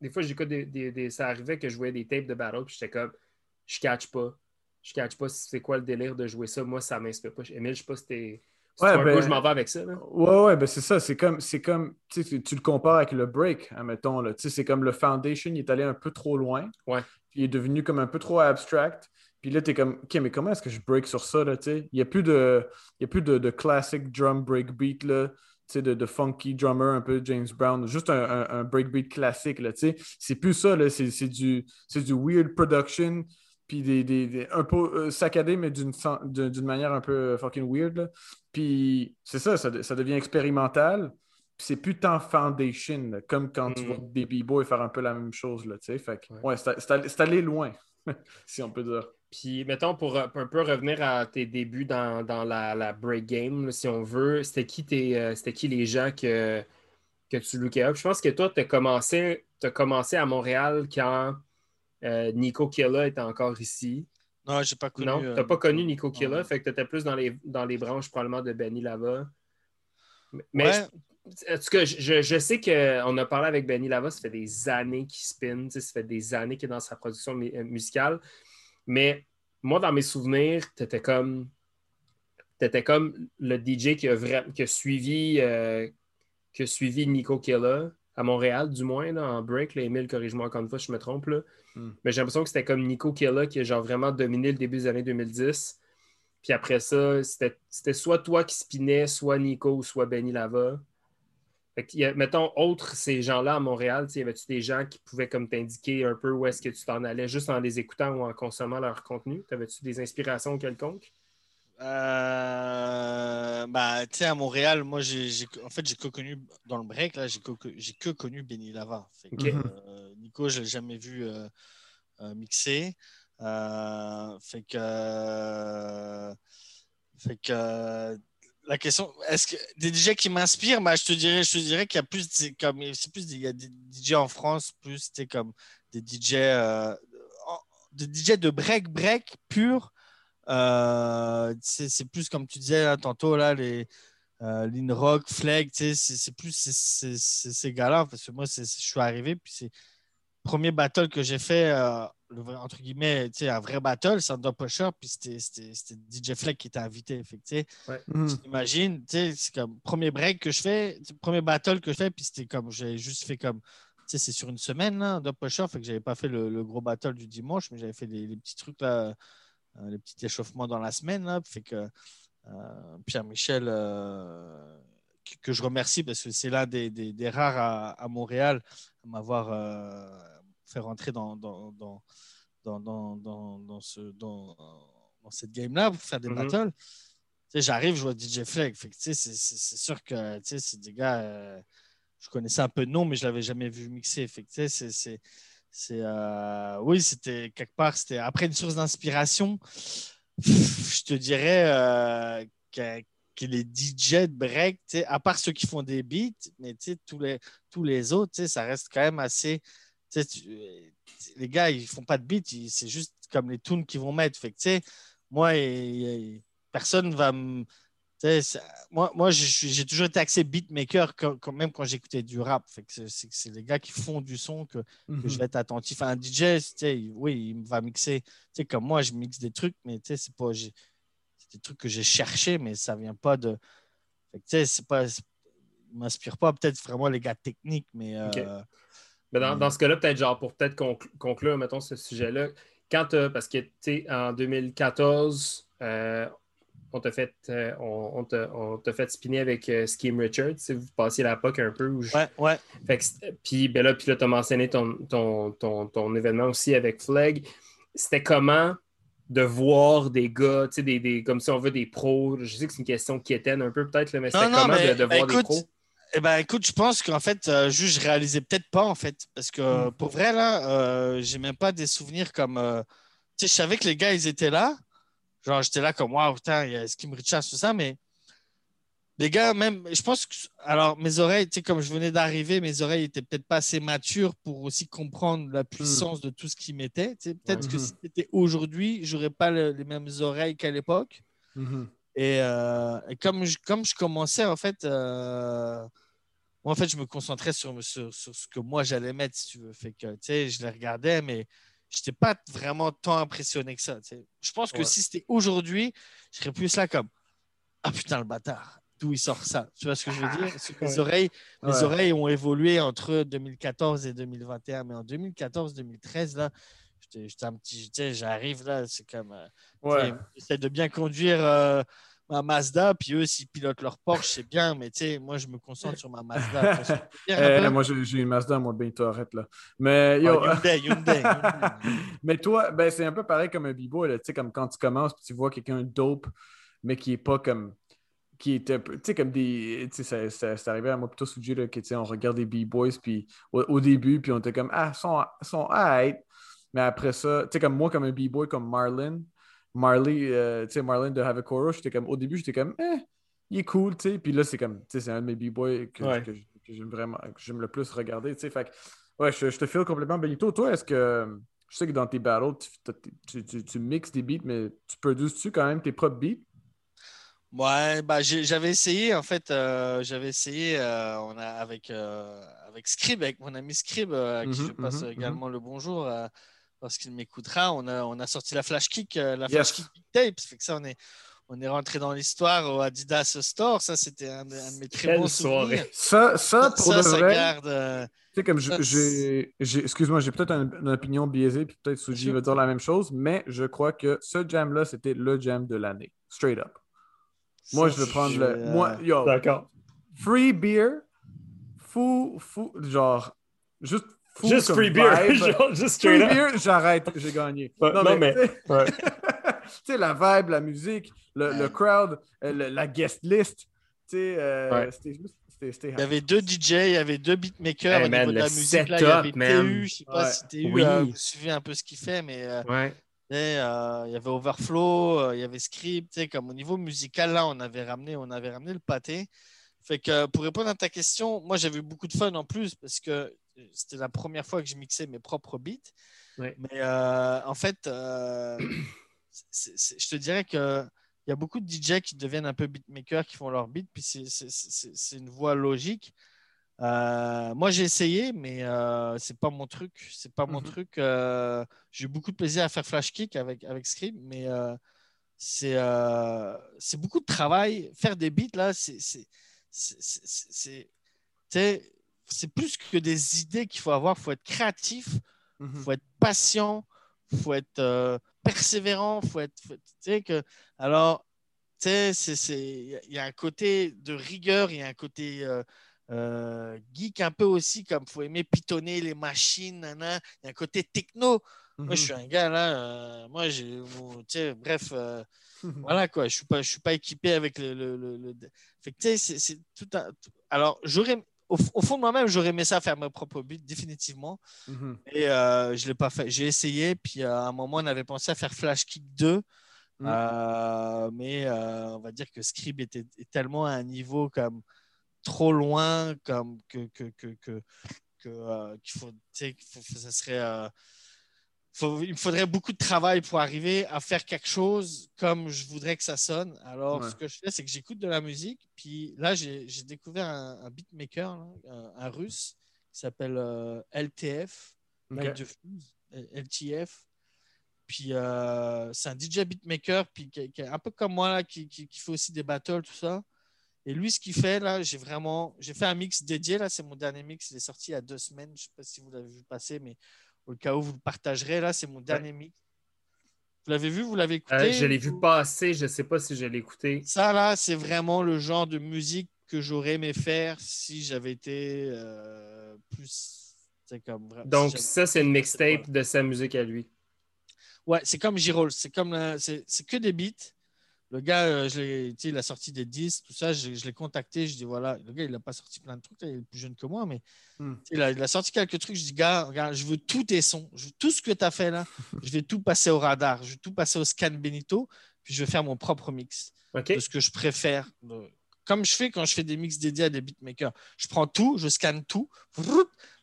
Des fois, j'écoute des, Ça arrivait que je voyais des tapes de battle, puis j'étais comme. Je catch pas. Je catch pas c'est quoi le délire de jouer ça. Moi, ça m'inspire pas. Emile, je sais pas si t'es. Ouais, ben, je m'en vais avec ça. Là. Ouais, ouais, ben c'est ça. C'est comme, c'est comme tu, tu le compares avec le break, admettons. C'est comme le foundation, il est allé un peu trop loin. Ouais. il est devenu comme un peu trop abstract. Puis là, tu es comme, OK, mais comment est-ce que je break sur ça? Là, il n'y a plus de, il y a plus de, de classic drum break beat. Là de, de, funky drummer, un peu James Brown, juste un, un, breakbeat classique. C'est plus ça, c'est du, du weird production, puis des, des, un peu euh, saccadé, mais d'une manière un peu euh, fucking weird. Puis c'est ça, ça, devient expérimental. Puis c'est plus tant foundation, comme quand tu vois mm. des b-boys faire un peu la même chose. Là, fait ouais, c'est allé loin, si on peut dire. Puis, mettons, pour un peu revenir à tes débuts dans, la, break game, si on veut, c'était qui, euh, qui les gens que, que tu lookais up? Je pense que toi, tu as commencé, commencé à Montréal quand euh, Nico Killa était encore ici. Non, j'ai pas connu. Non, euh, t'as pas connu Nico. Killa, Non. fait que t'étais plus dans les, dans les branches probablement de Benny Lava. Mais- Ouais. je- en tout cas, je, je sais qu'on a parlé avec Benny Lava, ça fait des années qu'il spin, ça fait des années qu'il est dans sa production mu- euh, musicale. Mais moi, dans mes souvenirs, t'étais comme. T'étais comme le DJ qui a, vra- qui a suivi, euh, qui a suivi Nico Killa à Montréal, du moins, là, en break. Là, Emile, corrige-moi encore une fois, si je me trompe. Là. Hmm. Mais j'ai l'impression que c'était comme Nico Killa qui a genre vraiment dominé le début des années 2010. Puis après ça, c'était soit toi qui spinais, soit Nico, soit Benny Lava. Fait qu'il y a- mettons, autres, ces gens-là à Montréal, y avait-tu des gens qui pouvaient comme t'indiquer un peu où est-ce que tu t'en allais juste en les écoutant ou en consommant leur contenu? T'avais-tu des inspirations quelconques? Euh, bah, tu sais, à Montréal, moi, j'ai, en fait, j'ai que connu dans le break, là, j'ai que, j'ai que connu Benny Lava. Fait que, Ok. euh, Nico, je l'ai jamais vu euh, euh, mixer. Euh, fait que, euh, fait que la question, est-ce que des DJ qui m'inspirent, bah, je te dirais, je te dirais qu'il y a plus, c'est comme, c'est plus, des- il y a des DJ en France, plus, tu comme des DJ, euh, des DJ de break, break pur. Euh, c'est plus comme tu disais là, tantôt, là, les euh, Lin Rock, Flag, tu sais, c'est c'est plus c'est- c'est- c'est ces gars-là. Parce que moi, c'est- je suis arrivé, puis c'est le premier battle que j'ai fait, euh, le entre guillemets, tu sais, un vrai battle, c'est un Pusher, puis c'était- c'était c'était DJ Flag qui était invité. Fait que, tu sais. Imagine, tu sais, c'est comme premier break que je fais, premier battle que je fais, puis c'était comme, j'ai juste fait comme, tu sais, c'est sur une semaine, là, pusher, fait que j'avais pas fait le, le gros battle du dimanche, mais j'avais fait les, les petits trucs, là, euh, les petits échauffements dans la semaine, là, fait que euh, Pierre-Michel, euh, que, que je remercie parce que c'est l'un des, des- des rares à, à Montréal à m'avoir fait rentrer dans, dans, dans, dans, dans, dans, dans ce, dans, dans cette game-là pour faire des Mhm. battles. J'arrive, je vois DJ sais, c'est, sûr que c'est des gars. euh, je connaissais un peu de nom, mais je l'avais jamais vu mixer. Fait c'est, c'est, euh, oui, c'était quelque part, c'était après une source d'inspiration. Je te dirais euh, que, les DJ de break, à part ceux qui font des beats, mais tous les, tous les autres, ça reste quand même assez. tu- les gars, ils font pas de beats, ils- c'est juste comme les tunes qu'ils vont mettre. Fait que, moi, et- et personne va me. Moi, moi je j'ai toujours été axé beatmaker, quand, quand même quand j'écoutais du rap. C'est- les gars qui font du son que, que Mhm. je vais être attentif. Un DJ, oui, il va mixer. Comme moi, je mixe des trucs, mais c'est pas. des trucs que j'ai cherché, mais ça vient pas de. C'est pas. m'inspire pas peut-être vraiment les gars techniques, mais. Euh, Mais dans, dans ce cas-là, peut-être genre pour peut-être concl- conclure, mettons, ce sujet-là, quand t'as- parce que tu en 2014, euh, on t'a fait, euh, on, t'a fait spinner avec euh, Scheme Richards, tu sais, vous passiez la POC un peu. je- Ouais, ouais. Fait que c'est- puis ben là, puis là, tu as mentionné ton, ton, ton, ton événement aussi avec Flag. C'était comment de voir des gars, tu sais, des, des- comme si on veut des pros? Je sais que c'est une question qui éteinte un peu peut-être, mais c'était comment mais, de, de voir des écoute, pros? Eh ben, écoute, je pense qu'en fait, euh, juste, je réalisais peut-être pas, en fait. Parce que Hmm. pour vrai, là, euh, j'ai même pas des souvenirs comme. euh, tu sais, je savais que les gars, ils étaient là. Genre, j'étais là comme, waouh, putain, il y a Skim Richards, tout ça, mais. Les gars, même, je pense que. Alors, mes oreilles, tu sais, comme je venais d'arriver, mes oreilles étaient peut-être pas assez matures pour aussi comprendre la puissance de tout ce qu'ils mettaient. Tu sais, peut-être que si c'était aujourd'hui, j'aurais pas le- les mêmes oreilles qu'à l'époque. Mhm. Et, euh, et comme, je, comme je commençais, en fait, euh, moi, en fait, je me concentrais sur, sur, sur ce que moi j'allais mettre, si tu veux. Fait que, tu sais, je les regardais, mais je n'étais pas vraiment tant impressionné que ça. tu sais. Je pense que Ouais. si c'était aujourd'hui, je serais plus là comme Ah putain, le bâtard, d'où il sort ça Tu vois ce que je veux dire? Parce que mes, Ouais. oreilles, mes oreilles ont évolué entre 2014 et 2021. Mais en 2014-2013, là, j'étais j'étais un petit. J'arrive là, c'est comme. euh, Ouais. J'essaie de bien conduire euh, ma Mazda, puis eux, s'ils pilotent leur Porsche, c'est bien, mais tu sais, moi, je me concentre sur ma Mazda. Eh, peu? moi, j'ai une Mazda, moi, Benito, arrête là. Mais, Ah, yo, Hyundai, Hyundai, Hyundai. mais toi, ben, c'est un peu pareil comme un b-boy, là, tu sais, comme quand tu commences, puis tu vois quelqu'un dope, mais qui est pas comme. Qui était, tu sais, comme des. Tu sais, ça, ça- arrivé à moi plutôt, Suji, là, que, tu sais, on regarde des b-boys, puis au, au début, puis on était comme, ah, ils sont, sont alright. Mais après ça, tu sais, comme moi, comme un b-boy comme Marlon, Marley, euh, tu sais, Marlon de Havakoro, j'étais comme, au début, j'étais comme, eh, il est cool, tu sais. Puis là, c'est comme, tu sais, c'est un de mes b-boys que, Ouais. que, que j'aime vraiment, que j'aime le plus regarder, tu sais. Fait que, ouais, je, je te file complètement, Benito. Toi, est-ce que, je sais que dans tes battles, tu, tu, tu- tu mixes des beats, mais tu produces-tu quand même tes propres beats? Ouais, bah, j'avais essayé, en fait, euh, j'avais essayé euh, on a, avec, euh, avec Scrib, avec mon ami Scrib, à qui Mhm, je passe mhm, également le bonjour, lorsqu'il m'écoutera. On a, on a sorti la Flash Kick, euh, la Yes. Flash Kick Big Tapes. Fait que ça, on est, on est rentré dans l'histoire au Adidas Store. Ça, c'était un, de un de mes très Quelle bons soirée. souvenirs. Ça, ça pour ça, de ça vrai, garde. euh, tu sais, comme j'ai. Excuse-moi, j'ai peut-être un- une opinion biaisée, puis peut-être Suji va dire la même chose, mais je crois que ce jam-là, c'était le jam de l'année. Straight up. Moi, je veux prendre le. euh, Moi, yo, D'accord. free beer, fou, fou, genre, juste. Juste comme free beer. vibe. Genre, juste Free straight up. beer, j'arrête, j'ai gagné. Non, mais- tu sais- Ouais. tu sais, la vibe, la musique, le, crowd, euh, le- la guest list, tu sais, euh, Ouais. c'était juste. c'était- c'était Il y avait deux DJ, il y avait deux beatmakers Hey, au man, niveau de la musique. Là, il y avait setup, man. TU, je sais pas Ouais. si TU, Oui. euh, vous suivez un peu ce qu'il fait, mais euh, euh, il y avait Overflow, euh, il y avait Script, tu sais, comme au niveau musical, là, on avait ramené, on avait ramené le pâté. Fait que pour répondre à ta question, moi j'avais eu beaucoup de fun en plus parce que c'était la première fois que je mixais mes propres beats. Ouais. Mais euh, en fait, euh, c'est- c'est- je te dirais que il y a beaucoup de DJ qui deviennent un peu beatmakers, qui font leur beat, puis c'est- une voie logique. Euh, moi, j'ai essayé, mais c'est pas mon truc. C'est pas mon Mhm. truc. J'ai eu beaucoup de plaisir à faire Flash Kick avec, avec Scream, mais c'est beaucoup de travail. Faire des beats, là, c'est tu sais, c'est plus que des idées qu'il faut avoir. Il faut être créatif, il Mhm. faut être patient, il faut être euh, persévérant, faut être, faut être- tu sais que alors tu sais il y a- il un côté de rigueur, il y a un côté euh, euh, geek un peu aussi comme faut aimer pitonner les machines, nana. il y a un côté techno. Moi, je suis un gars là, euh, moi j'ai mon- tu sais bref euh, voilà quoi, je suis pas je suis pas équipé avec le, le, le- le- fait que tu sais c'est- c'est tout un tout- alors j'aurais au, au fond de moi-même, j'aurais aimé ça faire mes propres buts, définitivement. Mhm. Et euh, je ne l'ai pas fait. J'ai essayé, puis euh, à un moment, on avait pensé à faire Flash Kick 2. Mm. Euh, mais on va dire que Scrib était tellement à un niveau comme trop loin comme que, que, que, que, que, euh, qu'il faut, faut- ça serait euh, faut- il me faudrait beaucoup de travail pour arriver à faire quelque chose comme je voudrais que ça sonne. Alors, Ouais. ce que je fais, c'est que j'écoute de la musique. Puis là, j'ai découvert un, un beatmaker, là, un, un russe, qui s'appelle euh, LTF, LTF. Puis euh, c'est un DJ beatmaker, puis qui, qui est un peu comme moi, là, qui, qui, qui fait aussi des battles, tout ça. Et lui, ce qu'il fait, là, j'ai vraiment. J'ai fait un mix dédié, là, c'est mon dernier mix, il est sorti il y a deux semaines. Je ne sais pas si vous l'avez vu passer, mais au cas où vous le partagerez, là, c'est mon dernier mix. Vous l'avez vu, vous l'avez écouté? Euh, je l'ai vu passer, je sais pas si je l'ai écouté. Ça, là, c'est vraiment le genre de musique que j'aurais aimé faire si j'avais été euh, plus. c'est Comme, si Donc, ça, c'est une mixtape de sa musique à lui. Ouais, c'est comme J-Roll. C'est comme la- c'est c'est que des beats. Le gars, euh, je il a sorti des disques, tout ça. Je, je l'ai contacté. Je dis voilà, le gars, il n'a pas sorti plein de trucs. là, il est plus jeune que moi, mais Hmm. il, a, il a sorti quelques trucs. Je dis gars, regarde, je veux tous tes sons. Je veux tout ce que tu as fait là. je vais tout passer au radar. Je vais tout passer au scan Benito. Puis je vais faire mon propre mix de ce que je préfère. de- Comme je fais quand je fais des mix dédiés à des beatmakers. Je prends tout, je scanne tout.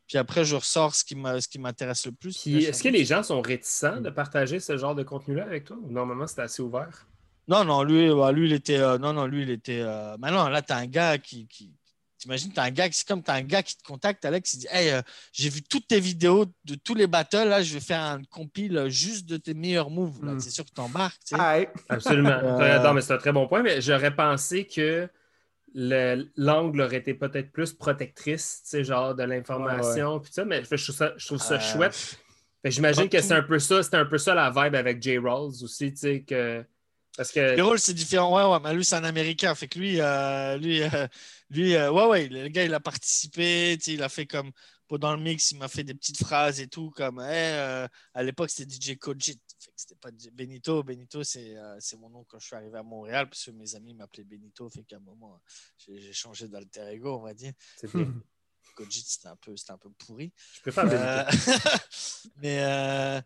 Puis après, je ressors ce qui m'intéresse le plus. Est-ce que les gens sont réticents de partager ce genre de contenu-là avec toi? Ou normalement, c'est assez ouvert? Non, non, lui, lui il était. euh, non, non, lui, il était. euh, Maintenant, là, tu as un gars qui. qui... T'imagines, tu as un gars, qui- c'est comme tu as un gars qui te contacte, Alex, il dit Hey, euh, j'ai vu toutes tes vidéos de tous les battles, là, je vais faire un compile euh, juste de tes meilleurs moves. là. Mm. C'est sûr que tu embarques. tu sais. Absolument. Euh, Non, mais c'est un très bon point, mais j'aurais pensé que le- l'angle aurait été peut-être plus protectrice, tu sais, genre de l'information, puis ça, mais je trouve ça, je trouve ça Euh, chouette. Fait J'imagine que c'est un peu ça, c'était un peu ça la vibe avec J. Rawls aussi, tu sais, que. Parce que. Les rôles, c'est différent. Ouais, ouais, mais lui, c'est un Américain. Fait que lui, euh, lui, euh, lui euh, ouais, ouais, le gars, il a participé. Il a fait comme. Dans le mix, il m'a fait des petites phrases et tout, comme Hey, euh, à l'époque, c'était DJ Kojit. Fait que c'était pas Benito. Benito, c'est euh, c'est mon nom quand je suis arrivé à Montréal, parce que mes amis m'appelaient Benito. Fait qu'à un moment, j'ai changé d'alter ego, on va dire. C'est bien. Kojit, c'était un, peu- c'était un peu pourri. Je préfère Benito. Euh, mais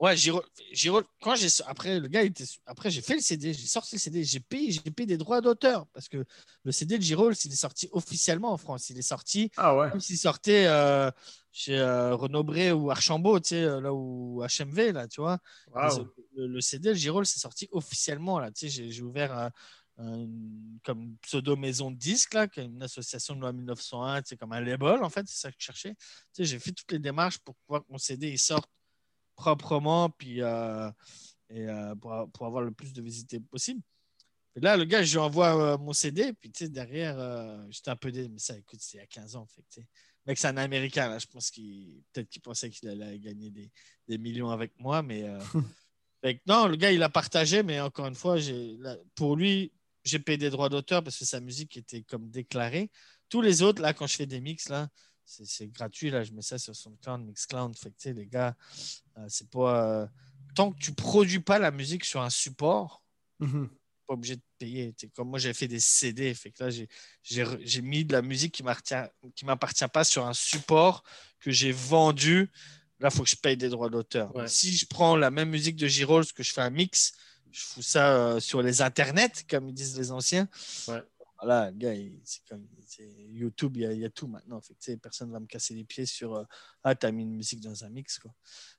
ouais, Giro, Giro, quand j'ai après le gars était après j'ai fait le CD, j'ai sorti le CD, j'ai payé, j'ai payé des droits d'auteur parce que le CD de Giro, il est sorti officiellement en France, il est sorti Ah ouais. comme s'il sortait, euh, chez euh, Renaud Bré ou Archambault, tu sais, euh, là où HMV, là, tu vois. Wow. Le, le CD, le Girol, c'est sorti officiellement, là. Tu sais, j'ai- ouvert comme pseudo maison de disques, là, qui est une association de loi 1901, tu sais, comme un label, en fait, c'est ça que je cherchais. Tu sais, j'ai fait toutes les démarches pour pouvoir que mon CD il sorte proprement, puis euh, et, euh, pour, pour avoir le plus de visibilité possible. Et là, le gars, je lui envoie euh, mon CD, puis tu sais, derrière, j'étais un peu dé... Mais ça, écoute, y a 15 ans, fait que. Mec, c'est un Américain, là. Je pense qu'il peut-être qu'il pensait qu'il allait gagner des, des millions avec moi, mais fait que non, le gars, il a partagé, mais encore une fois, là, pour lui, j'ai payé des droits d'auteur parce que sa musique était comme déclarée. Tous les autres, là, quand je fais des mix, là, c'est c'est gratuit, là, je mets ça sur SoundCloud, Mixcloud. Fait que, tu sais, les gars, euh, c'est pas. euh, tant que tu produis pas la musique sur un support, Mhm. pas obligé de payer. Tu sais, comme moi, j'ai fait des CD. Fait que là, j'ai- j'ai re- j'ai mis de la musique qui m'appartient qui m'appartient pas sur un support que j'ai vendu. Là, il faut que je paye des droits d'auteur. Ouais. Si je prends la même musique de Girols, que je fais un mix, je fous ça euh, sur les internets, comme ils disent les anciens. Ouais. Voilà, le gars, c'est comme YouTube, il y, a, il y a tout maintenant. Fait que, personne ne va me casser les pieds sur euh, Ah, t'as mis une musique dans un mix. Quoi.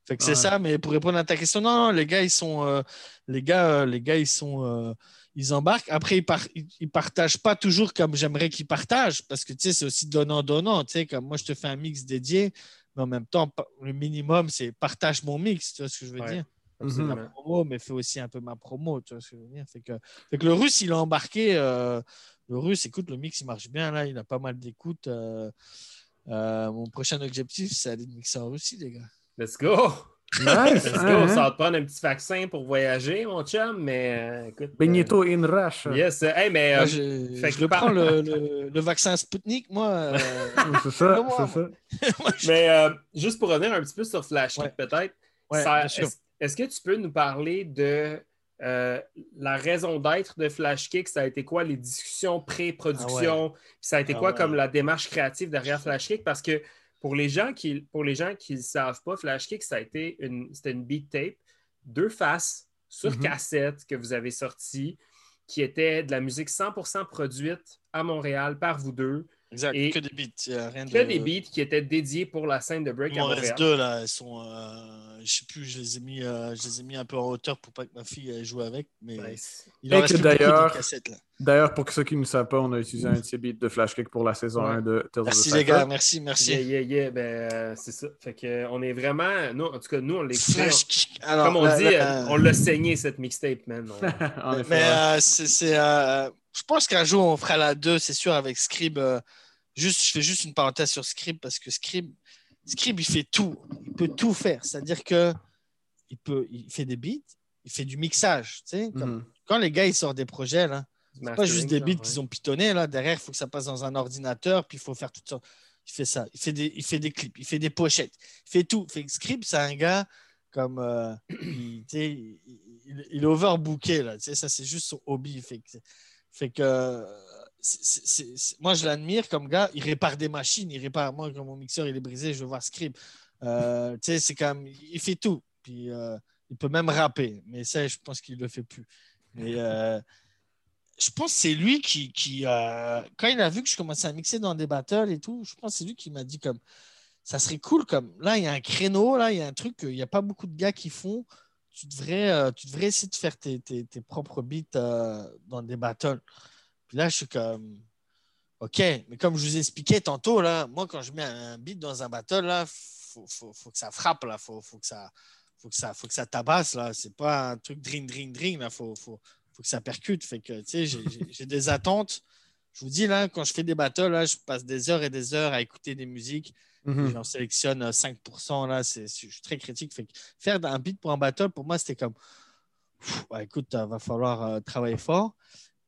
Fait que c'est ça, mais pour répondre à ta question, non, non, les gars, ils sont. euh, les gars, euh, les gars, ils sont. ils embarquent. Après, ils, par- ils, partagent pas toujours comme j'aimerais qu'ils partagent, parce que tu sais, c'est aussi donnant-donnant. Comme moi, je te fais un mix dédié, mais en même temps, le minimum, c'est partage mon mix. Tu vois ce que je veux Ouais. dire? C'est ma promo, mais fais aussi un peu ma promo. Tu vois ce que je veux dire? Fait que, fait que le russe, il a embarqué. euh, le russe, écoute, le mix, il marche bien. Là, il a pas mal d'écoute. euh, euh, mon prochain objectif, c'est aller mixer en Russie, les gars. Let's go! Nice. Let's go! hein, Ça va te prendre un petit vaccin pour voyager, mon chum, mais écoute. Benito in Rush. yes. Hey, mais. Moi, euh, je, fait je que le par- prends, le, le- le vaccin Sputnik, moi. euh, C'est ça, Moi, c'est ça. moi, je- Mais euh, juste pour revenir un petit peu sur Flash Ouais. peut-être, Ouais, ça-. Est-ce que tu peux nous parler de euh, la raison d'être de Flashkick? Ça a été quoi les discussions pré-production? Puis Ça a été Ah quoi ouais. comme la démarche créative derrière Flashkick? Parce que pour les gens qui pour les gens qui ne savent pas, Flashkick, ça a été une, c'était une beat tape, deux faces sur Mhm. cassette que vous avez sorti, qui était de la musique 100% produite à Montréal par vous deux. Exact, Et- que des beats. il y a rien Que de... des beats qui étaient dédiés pour la scène de break Il m'en reste deux, là. Elles sont. euh, je sais plus, je les, ai mis, euh, je les ai mis un peu en hauteur pour pas que ma fille joue avec. Mais Nice. il en Et reste d'ailleurs- de cassettes, là. D'ailleurs, pour ceux qui ne savent pas, on a utilisé un de ces beats de Flash Kick pour la saison Ouais. 1 de Tales of the Merci, les gars. Merci, merci. Yeah, yeah, yeah. Ben, euh, c'est ça. Fait que, euh, on est vraiment. Nous, en tout cas, nous, on l'écoute. Flash kick. Alors, Comme on là, dit, là, on l'a saigné, cette mixtape, man. On- en effet, Mais ouais. euh, c'est. C'est, je pense qu'un jour, on fera la 2, c'est sûr, avec Scrib. euh, juste, je fais juste une parenthèse sur Scrib parce que Scrib, Scrib, il fait tout. Il peut tout faire. C'est-à-dire que il, peut, il fait des beats, il fait du mixage. Tu sais, comme- Mhm. Quand les gars, ils sortent des projets, là, du pas juste des beats qu'ils ont pitonnés. Là. Derrière, il faut que ça passe dans un ordinateur, puis il faut faire toutes sortes. Il fait ça. Il fait des, il fait des clips, il fait des pochettes, il fait tout. Fait que Script, c'est un gars comme. euh, il, il, il- il est overbooké, là. Tu sais, ça, c'est juste son hobby. Fait que, que c'est- c'est- moi, je l'admire comme gars. Il répare des machines. Il répare. Moi, quand mon mixeur il est brisé, je veux voir Script. Euh, tu sais, c'est comme. Il fait tout. Puis euh, il peut même rapper. Mais ça, je pense qu'il le fait plus. Mais. euh, je pense que c'est lui qui, qui quand il a vu que je commençais à mixer dans des battles et tout, je pense que c'est lui qui m'a dit comme ça serait cool comme là il y a un créneau là il y a un truc qu'il n'y a pas beaucoup de gars qui font tu devrais euh, tu devrais essayer de faire tes, tes- tes propres beats euh, dans des battles puis là je suis comme ok mais comme je vous expliquais tantôt là moi quand je mets un beat dans un battle là faut, faut, faut que ça frappe là faut, faut que ça faut que ça faut que ça tabasse là c'est pas un truc dring dring dring là faut, faut faut que ça percute. Fait que, tu sais, j'ai- des attentes. Je vous dis, là, quand je fais des battles, là, je passe des heures et des heures à écouter des musiques. Mhm. J'en sélectionne euh, 5%. Là, c'est, je suis très critique. Fait que faire un beat pour un battle, pour moi, c'était comme, Pff, ouais, écoute, il va falloir euh, travailler fort.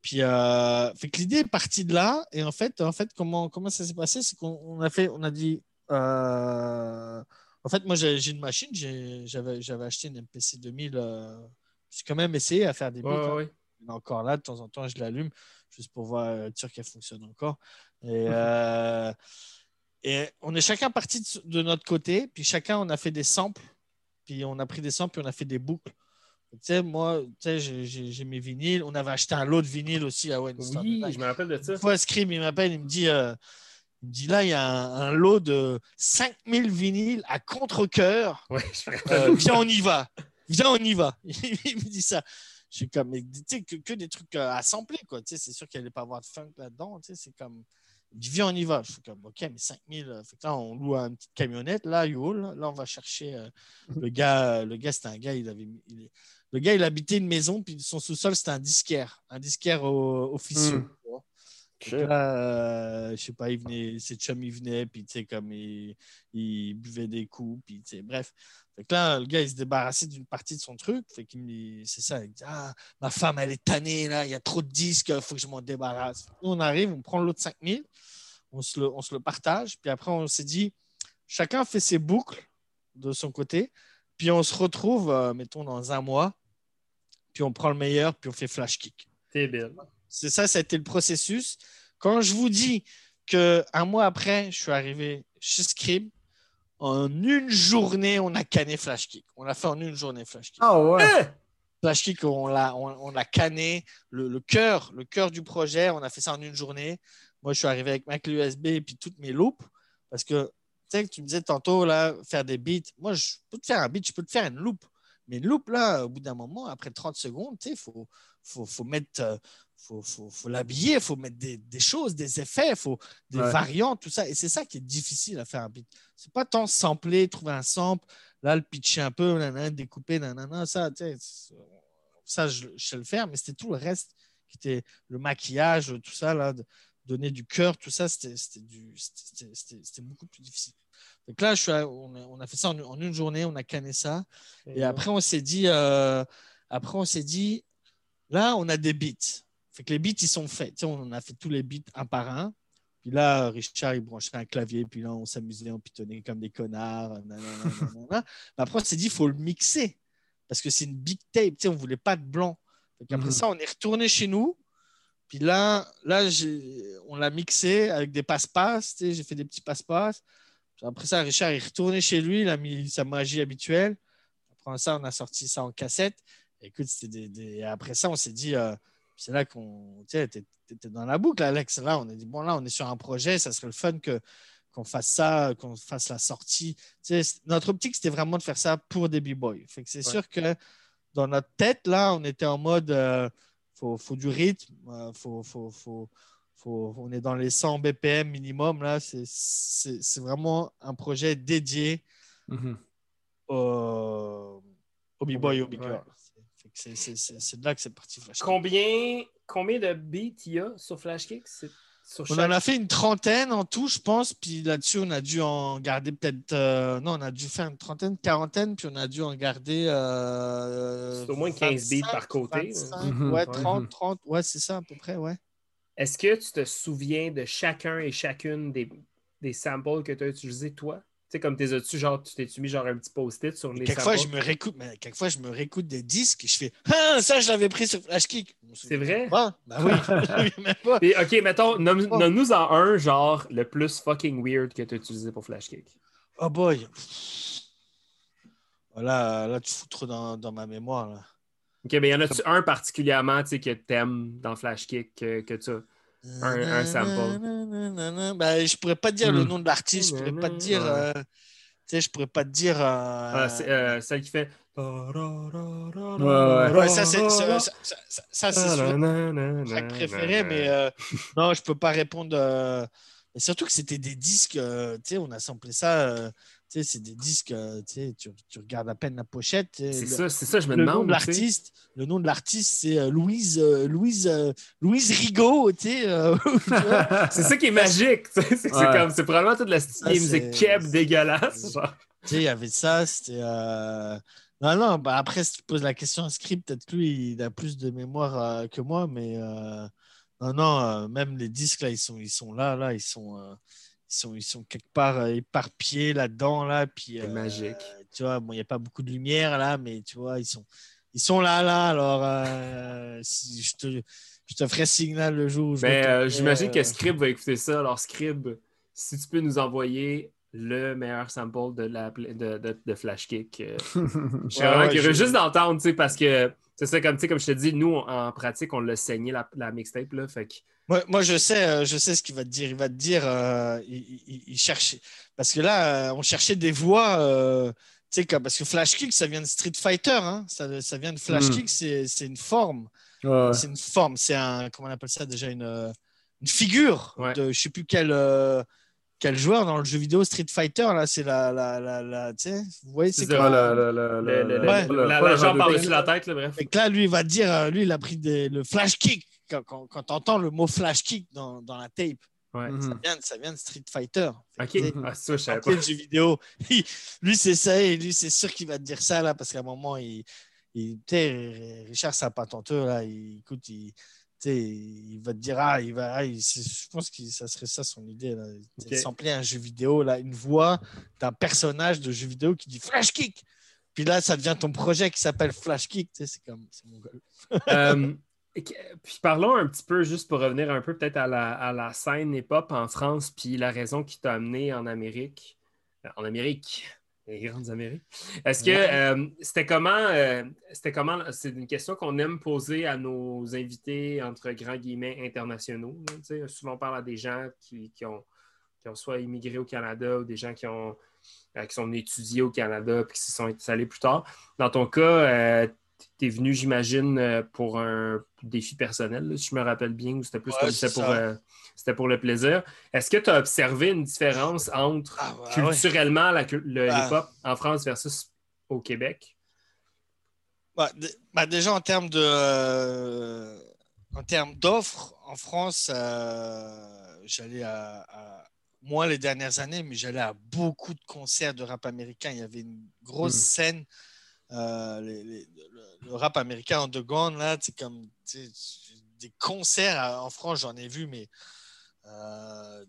Puis, euh, fait que l'idée est partie de là. Et en fait, en fait comment, comment ça s'est passé? C'est qu'on on a fait, on a dit, euh, en fait, moi, j'ai, j'ai une machine. J'ai- j'avais, j'avais acheté une MPC 2000. euh, j'ai quand même essayé à faire des beats. Ouais, hein. ouais. Est encore là, de temps en temps, je l'allume juste pour voir, euh, être sûr qu'elle fonctionne encore. Et, Mhm. euh, et on est chacun parti de, notre côté, puis chacun, on a fait des samples, puis on a pris des samples, puis on a fait des boucles. Tu sais, moi, tu sais, j'ai- mes vinyles. On avait acheté un lot de vinyles aussi à Winston. Oui, je me rappelle de ça. Une fois, Scream, il m'appelle, il me dit, euh, Il me dit là, il y a un, un lot de 5000 vinyles à contre-coeur. Ouais, Euh, viens, on y va. Viens, on y va. il me dit ça. Je suis comme, mais, tu sais, que, que des trucs euh, à sampler, quoi. Tu sais, c'est sûr qu'il allait pas avoir de funk là-dedans. Tu sais, c'est comme, dit, viens, on y va. Je suis comme, ok, mais 5000. euh, Fait que là, on loue une petite camionnette, là, U-Haul. Là, Là, on va chercher euh, le gars. Le gars, c'était un gars, il avait. il le gars, il habitait une maison, puis son sous-sol, c'était un disquaire. Un disquaire au- officieux. Hmm. Là, euh, je sais pas, il venait, ses chums, ils venaient, puis tu sais, comme il, il buvait des coups, puis tu sais, bref. Fait que là, le gars, il se débarrassait d'une partie de son truc. Fait qu'il me dit, c'est ça, il dit, ah, ma femme, elle est tannée, là, il y a trop de disques, il faut que je m'en débarrasse. Nous, on arrive, on prend l'autre 5000, on se, le, on se le partage, puis après, on s'est dit, chacun fait ses boucles de son côté, puis on se retrouve, euh, mettons, dans un mois, puis on prend le meilleur, puis on fait flash kick. T'es belle. C'est ça, ça a été le processus. Quand je vous dis que un mois après, je suis arrivé chez Scrib, en une journée, on a canné Flash Kick. On l'a fait en une journée Flash Kick. Ah ouais. Flash Kick, on l'a, on, on l'a canné. Le, le cœur, le cœur du projet, on a fait ça en une journée. Moi, je suis arrivé avec ma clé USB et puis toutes mes loops. Parce que, tu sais, tu me disais tantôt, là, faire des beats. Moi, je peux te faire un beat, je peux te faire une loop. Mais une loop, là, au bout d'un moment, après 30 secondes, tu sais, il faut, faut, faut mettre. Euh, faut, faut, faut l'habiller, il faut mettre des, des choses, des effets, faut des Ouais. variantes, tout ça. Et c'est ça qui est difficile à faire un beat. C'est pas tant sampler, trouver un sample, là, le pitcher un peu, nanana, découper, nanana, ça, tu sais, c'est- ça, je, je sais le faire, mais c'était tout le reste qui était le maquillage, tout ça, là, de- donner du cœur, tout ça, c'était beaucoup plus difficile. Donc là, je suis à- on, a, on a fait ça en, en une journée, on a canné ça. Et après, on s'est dit, euh, après, on s'est dit, là, on a des beats. Fait que les beats, ils sont faits. Tu sais, on a fait tous les beats un par un. Puis là, Richard, il branchait un clavier. Puis là, on s'amusait, on pitonnait comme des connards. nanana, nanana. Mais après, on s'est dit, il faut le mixer. Parce que c'est une big tape. Tu sais, on ne voulait pas de blanc. Fait qu'après Mhm. ça, on est retourné chez nous. Puis là, là on l'a mixé avec des passe-passe. J'ai fait des petits passe-passe. Après ça, Richard est retourné chez lui. Il a mis sa magie habituelle. Après ça, on a sorti ça en cassette. Écoute, c'était des, des- Après ça, on s'est dit, euh, c'est là qu'on. T'étais dans la boucle, Alex. Là, on a dit, bon, là, on est sur un projet. Ça serait le fun que qu'on fasse ça, qu'on fasse la sortie. Tu sais, c- notre optique, c'était vraiment de faire ça pour des b-boys. Fait que c'est Ouais. sûr que dans notre tête, là, on était en mode, euh, faut, faut du rythme, euh, faut, faut, faut, faut- on est dans les 100 BPM minimum, là. C'est- C'est c'est vraiment un projet dédié Mhm. au, au b-boy et au b-girl. C'est- de là que c'est parti. Flash. Combien, combien de beats il y a sur Flashkick? Sur On en a fait une trentaine en tout, je pense. Puis là-dessus, on a dû en garder peut-être. euh, non, on a dû faire une trentaine, quarantaine. Puis on a dû en garder. euh, C'est au moins 15 beats 25, par côté, 25, Mhm. ouais, Ouais. 30, 30. Ouais, c'est ça à peu près, ouais. Est-ce que tu te souviens de chacun et chacune des, des samples que tu as utilisés, toi? Tu sais, comme t'es as-tu, genre, tu t'es-tu mis genre un petit post-it sur les Quelquefois, je me réécoute, mais quelquefois, je me réécoute des disques et je fais Ah, ça, je l'avais pris sur Flash Kick. C'est vrai? Ah, bah oui, je me même pas. Et, ok, mettons, Oh. nomme-nous en un, genre, le plus fucking weird que tu as utilisé pour Flashkick. Oh boy. Voilà, là, tu fous trop dans, dans ma mémoire. Là. Ok, mais y en a-tu un particulièrement, tu sais, que t'aimes dans Flashkick, que, que tu as? Un- un sample. Ben, je pourrais pas te dire le Hmm. nom de l'artiste, je pourrais pas te dire. Euh, je pourrais pas te dire. euh, Ah, c'est euh, celle qui fait. Ouais, ouais. ouais, ça, c'est ça, ça, ça- ça- préféré, mais non, je peux pas répondre. mais surtout que c'était des disques, tu sais, on a samplé ça. Tu sais, c'est des disques, euh, tu sais, tu, tu regardes à peine la pochette. C'est le- ça, c'est ça, je me le nom demande. de tu sais. l'artiste, le nom de l'artiste, c'est euh, Louise, euh, Louise, euh, Louise Rigaud, tu sais. euh. C'est ça qui est magique. C'est c'est Ouais. comme, c'est probablement toute la Ça, musique keb dégueulasse. Tu sais, il y avait ça, c'était. euh, Non, non, bah après, si tu poses la question à Script, peut-être que lui, il a plus de mémoire euh, que moi, mais euh, non, non, euh, même les disques, là, ils sont, ils sont là, là, ils sont, euh, ils sont, ils sont quelque part euh, éparpillés là-dedans, là, puis. C'est euh, magique. Tu vois, bon, il n'y a pas beaucoup de lumière, là, mais tu vois, ils sont, ils sont là, là, alors euh, si je te. Je te ferai signe là le jour où je Mais euh, retournerai, j'imagine euh, que Scrib va écouter ça. Alors, Scrib, si tu peux nous envoyer le meilleur sample de, la, de, de, de Flashkick, euh, je Ouais, vraiment ouais, curieux juste d'entendre, parce que C'est ça, comme, comme je te dis, nous, en pratique, on l'a saigné la, la mixtape. Là, fait que... moi, moi, je sais, euh, je sais ce qu'il va te dire. Il va te dire, euh, il, il, il, cherchait. Parce que là, euh, on cherchait des voix. Parce que Flash Kick, ça vient de Street Fighter. Hein? Ça, ça, vient de Flash Mm. Kick, c'est une forme. Ouais. C'est une forme. C'est un. Comment on appelle ça déjà Une, une figure de je sais plus quel. Euh, quel joueur dans le jeu vidéo Street Fighter là c'est la la la, la tu sais vous voyez c'est C'est comme Ouais, la, la, la, la- le- Ouais. la- la, jambe Hadouken. par-dessus la tête, là, bref. Que là, lui, il va dire, euh, lui, il a pris des- le flash kick. Quand, quand, quand tu entends le mot flash kick dans, dans la tape, Ouais. Mhm. ça, vient, de- ça vient de Street Fighter. Ok, ah, ça, je savais pas. le jeu vidéo, lui, c'est ça, et lui, c'est sûr qu'il va te dire ça, là, parce qu'à un moment, il, il, tu sais, Richard Sapatenteux, là, il, écoute, il, il va te dire, ah, il va, ah, il- je pense que ça serait ça son idée, là. Ok. Sampler un jeu vidéo, là, une voix d'un personnage de jeu vidéo qui dit flash kick. Puis là, ça devient ton projet qui s'appelle Flash Kick. C'est comme, c'est mon gars. Puis parlons un petit peu, juste pour revenir un peu peut-être à la, à la scène hip-hop en France, puis la raison qui t'a amené en Amérique. En Amérique, les grandes Amériques. Est-ce que euh, c'était comment, euh, c'était comment, c'est une question qu'on aime poser à nos invités, entre grands guillemets, internationaux. souvent, on parle à des gens qui, qui ont, qui ont soit immigré au Canada ou des gens qui ont euh, qui sont étudiés au Canada puis qui s'y sont installés plus tard. Dans ton cas, tu es venu, j'imagine, euh, pour un défi personnel, là, si je me rappelle bien, ou c'était plus Ouais, comme c'était pour, euh, c'était pour le plaisir. Est-ce que tu as observé une différence entre Ah, ouais, culturellement la cul- le Ah. hip-hop en France versus au Québec? Bah, déjà en termes de euh, en termes d'offres en France, euh, j'allais à, à- moi les dernières années, mais j'allais à beaucoup de concerts de rap américain. Il y avait une grosse Mm. scène. Euh, les- les- le, le rap américain underground là, c'est comme des concerts à- en France, j'en ai vu, mais euh,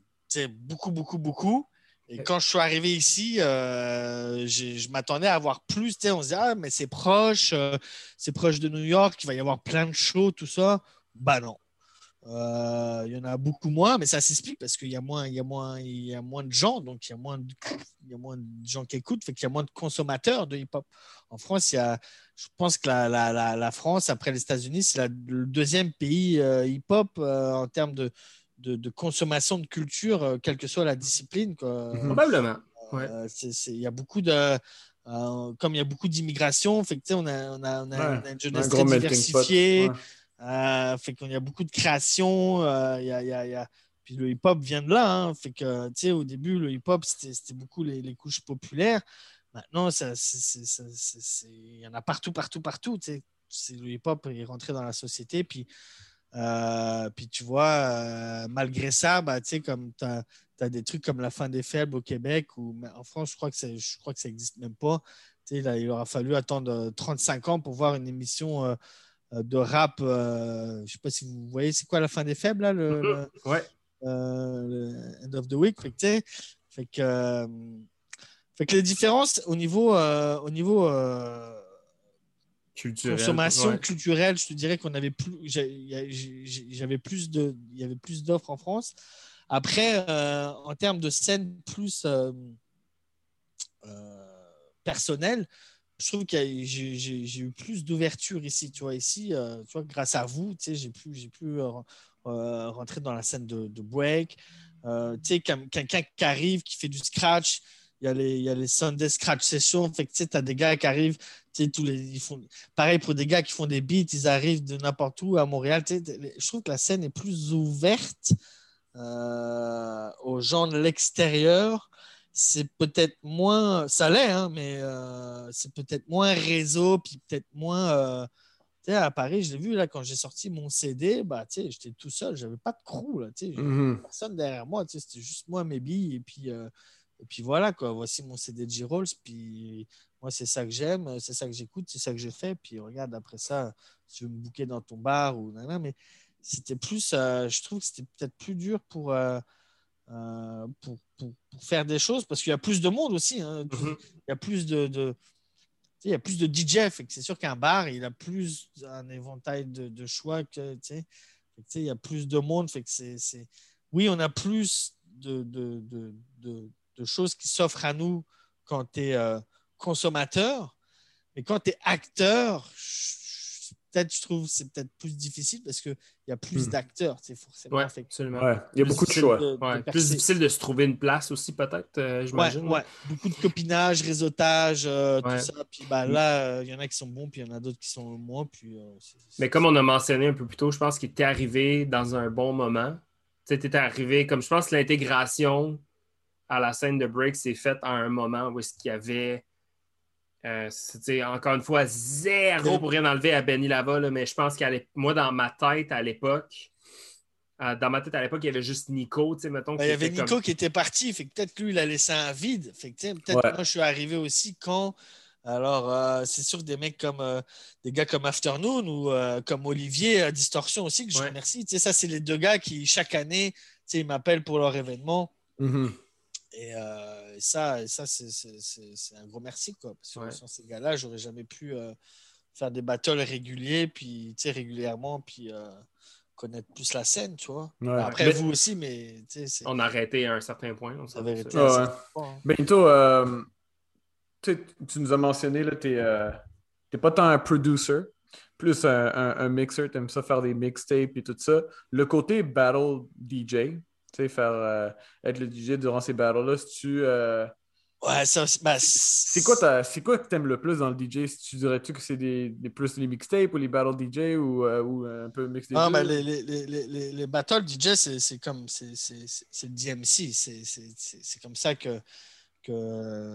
beaucoup, beaucoup, beaucoup. Et quand je suis arrivé ici, euh, je m'attendais à avoir plus. On se dit, ah, mais c'est proche, euh, c'est proche de New York, il va y avoir plein de shows, tout ça. Bah non. Euh, Il y en a beaucoup moins, mais ça s'explique parce qu'il y, a moins- il y, a moins- il y a moins de gens, donc il y a moins de, il y a moins de gens qui écoutent, fait qu'il y a moins de consommateurs de hip-hop. En France, il y a, je pense que la, la- la- la France, après les États-Unis, c'est le deuxième pays euh, hip-hop euh, en termes de, de, de consommation de culture, quelle que soit la discipline. quoi. Mhm. Probablement. Ouais. C'est- c'est- Il y a beaucoup de. comme il y a beaucoup d'immigration, fait que, on a, on, a, on, a, Ouais, on a une jeunesse Un très pot. diversifiée. Ouais. Euh, fait qu'il y a beaucoup de création. euh, y a, y a- Puis le hip-hop vient de là. hein. fait que, tu sais, au début, le hip-hop, c'était beaucoup les, couches populaires. Maintenant, il y en a partout, partout, partout. tu sais. C'est- Le hip-hop est rentré dans la société. Puis, euh, puis tu vois, euh, malgré ça, bah, tu sais, comme tu as, des trucs comme la fin des faibles au Québec ou en France, je crois que, je crois que ça n'existe même pas. Là, il aura fallu attendre euh, 35 ans pour voir une émission de rap. euh, je ne sais pas si vous voyez, c'est quoi la fin des faibles, là, le, le- Ouais. euh, le end of the week. Fait que, tu sais, fait que, euh, fait que les différences au niveau, euh, au niveau euh, consommation Ouais. culturelle, je te dirais qu'on avait plus, j'avais plus de, il y avait plus d'offres en France. Après, euh, en termes de scène plus euh, euh, personnelle, je trouve que j'ai eu plus d'ouverture ici. Tu vois, ici, euh, tu vois, grâce à vous, tu sais, j'ai pu, pu euh, euh, rentrer dans la scène de, de break. Euh, tu sais, quelqu'un qui arrive, qui fait du scratch, il y a les, il y a les Sunday Scratch Sessions. Fait tu sais, as des gars qui arrivent, tu sais, tous les, ils font, pareil pour des gars qui font des beats, ils arrivent de n'importe où à Montréal. Tu sais, je trouve que la scène est plus ouverte aux gens de l'extérieur. C'est peut-être moins, ça l'est, hein, mais euh, c'est peut-être moins réseau, puis peut-être moins. euh, tu sais, à Paris, je l'ai vu là quand j'ai sorti mon CD, bah, tu sais, j'étais tout seul, j'avais pas de crew, là, tu sais, Mhm. personne derrière moi, tu sais, c'était juste moi, mes billes, et puis, euh, et puis voilà, quoi, voici mon CD de G-Rolls, puis moi, c'est ça que j'aime, c'est ça que j'écoute, c'est ça que je fais, puis regarde, après ça, tu veux me bouquer dans ton bar ou nan, nan, mais c'était plus, je trouve que c'était peut-être plus dur pour, euh, euh, pour, pour- pour faire des choses, parce qu'il y a plus de monde aussi, hein, Mhm. il y a plus de, il y a plus de DJ, c'est sûr qu'un bar, il a plus un éventail de, de choix que, tu sais, Fait que, tu sais, il y a plus de monde, fait que c'est, oui, on a plus de, de, de, de- choses qui s'offrent à nous quand tu es consommateur, mais quand tu es acteur, je- peut-être, je trouve, c'est peut-être plus difficile parce qu'il y a plus Hmm. d'acteurs, sais, forcément. Ouais, absolument. Ouais, il y a beaucoup de choix. de- Ouais, plus difficile de se trouver une place aussi, peut-être, euh, j'imagine. ouais. Beaucoup de copinage, réseautage, euh, Ouais. tout ça. Puis bah, là, euh, il y en a qui sont bons, puis il y en a d'autres qui sont moins. Puis, euh, c'est- c'est- Mais comme on a mentionné un peu plus tôt, je pense qu'il était arrivé dans un bon moment. Tu sais, t'étais arrivé, comme je pense que l'intégration à la scène de break s'est faite à un moment où est-ce qu'il y avait, euh, c'est, encore une fois, zéro pour rien enlever à Benny Lava, là, mais je pense qu'à moi, dans ma tête à l'époque, euh, dans ma tête à l'époque, il y avait juste Nico, tu sais, mettons. Ben, il y avait Nico comme- qui était parti, fait que peut-être que lui, il a laissé un vide. Fait que, peut-être Ouais. que moi, je suis arrivé aussi quand. Alors, euh, c'est sûr que des mecs comme euh, des gars comme Afternoon ou euh, comme Olivier à Distorsion aussi, que je Ouais. remercie. Tu sais, ça, c'est les deux gars qui, chaque année, tu sais, ils m'appellent pour leur événement. Mhm. Et, euh, et ça, ça c'est, un gros merci, quoi. Parce que Ouais. sans ces gars-là, j'aurais jamais pu euh, faire des battles réguliers, puis, régulièrement, puis euh, connaître plus la scène, tu vois. Ouais. Après, Mais- vous aussi, mais, On a arrêté à un certain point. on hein. Benito, euh, tu nous as mentionné, tu n'es pas tant un producer, plus un, un, un mixer, tu aimes ça faire des mixtapes et tout ça. Le côté battle DJ, tu sais, faire euh, être le DJ durant ces battles-là, si tu. euh, Ouais, ça, c'est- ben, c'est quoi, quoi que tu aimes le plus dans le DJ? Si tu dirais-tu que c'est des, des- plus les mixtapes ou les battle DJ ou, euh, ou un peu mix des Ah, ben, les, les, les, les, les- les battles DJ, c'est comme c'est le DMC. C'est- comme ça que, que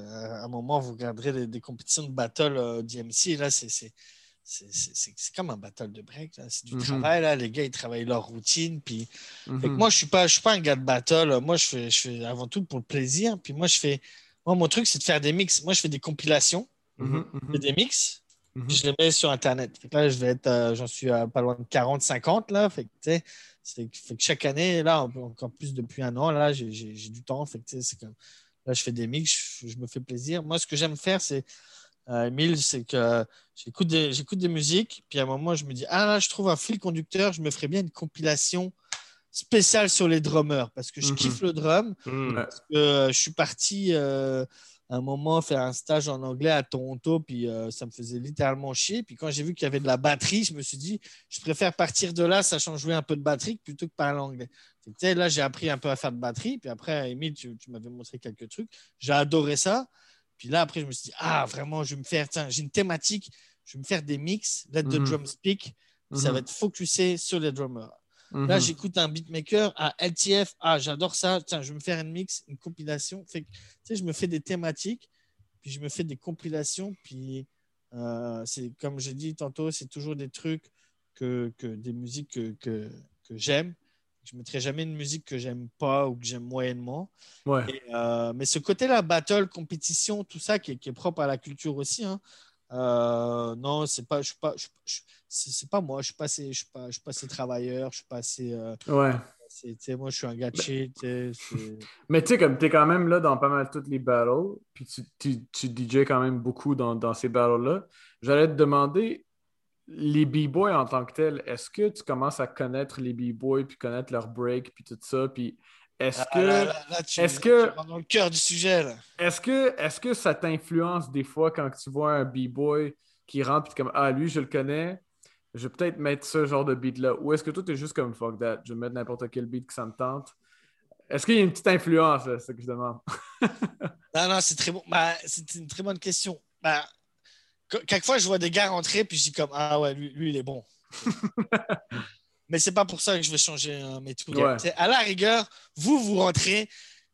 à un moment, vous regarderez des, des compétitions de battle DMC. Là, c'est c'est- comme un battle de break. C'est du Mhm. travail. Là. Les gars, ils travaillent leur routine. Puis... Mhm. Que moi, je suis pas, je suis pas un gars de battle. Moi, je fais, je fais avant tout pour le plaisir. Puis moi, je fais. Moi, mon truc, c'est de faire des mix. Moi, je fais des compilations. Je fais des mix. Puis je les mets sur Internet. Fait que là, je vais être, euh, j'en suis à pas loin de 40, 50 là. Fait que, fait que chaque année, là, encore plus depuis un an, là, j'ai du temps. Fait que, comme, là, je fais des mix, je, je me fais plaisir. Moi, ce que j'aime faire, c'est, euh, Emile, c'est que j'écoute des, j'écoute des musiques, puis à un moment, je me dis, ah là, je trouve un fil conducteur, je me ferais bien une compilation spéciale sur les drummers parce que je Mhm. kiffe le drum. Hmm. Ouais. Euh, je suis parti euh, un moment faire un stage en anglais à Toronto, puis euh, ça me faisait littéralement chier. Puis quand j'ai vu qu'il y avait de la batterie, je me suis dit, je préfère partir de là, sachant jouer un peu de batterie, plutôt que parler anglais. Que, là, j'ai appris un peu à faire de batterie. Puis après, Emile, tu, tu m'avais montré quelques trucs. J'ai adoré ça. Puis là, après, je me suis dit, ah, vraiment, je vais me faire, tiens, j'ai une thématique, je vais me faire des mix, let the Mhm. drum speak. Ça Mhm. va être focusé sur les drummers. Mhm. Là, j'écoute un beatmaker à LTF. Ah, j'adore ça. Tiens, je vais me faire une mix, une compilation. Fait que, tu sais, je me fais des thématiques, puis je me fais des compilations. Puis, euh, c'est comme j'ai dit tantôt, c'est toujours des trucs, que, que des musiques que, que, que j'aime. Je ne mettrai jamais une musique que j'aime pas ou que j'aime moyennement. Ouais. Et, euh, mais ce côté-là, battle, compétition, tout ça, qui est, qui est propre à la culture aussi. Hein. Euh, non, c'est pas, je suis pas, c'est pas moi. Je suis pas assez, je suis pas, je suis pas assez travailleur. Je suis pas assez. euh, Ouais. moi, je suis un gars c'est- Mais tu sais, comme tu es quand même là dans pas mal toutes les battles, puis tu, tu, tu DJ quand même beaucoup dans, dans ces battles-là, j'allais te demander, les B-boys en tant que tels, est-ce que tu commences à connaître les B-boys, puis connaître leur break, puis tout ça, puis est-ce Ah, que, là, là, là, tu- est-ce que- tu dans le cœur du sujet là. est-ce que, est-ce que ça t'influence des fois quand tu vois un B-boy qui rentre, puis comme, ah, lui, je le connais, je vais peut-être mettre ce genre de beat-là, ou est-ce que toi, t'es juste comme, fuck that, je vais mettre n'importe quel beat que ça me tente? Est-ce qu'il y a une petite influence, là, c'est ce que je demande? Non, non, c'est très bon. Bah, c'est une très bonne question. Bah, quelquefois, je vois des gars rentrer, puis je dis comme Ah ouais, lui, lui, il est bon. Mais c'est pas pour ça que je vais changer euh, mes trucs. Ouais. À la rigueur, vous, vous rentrez,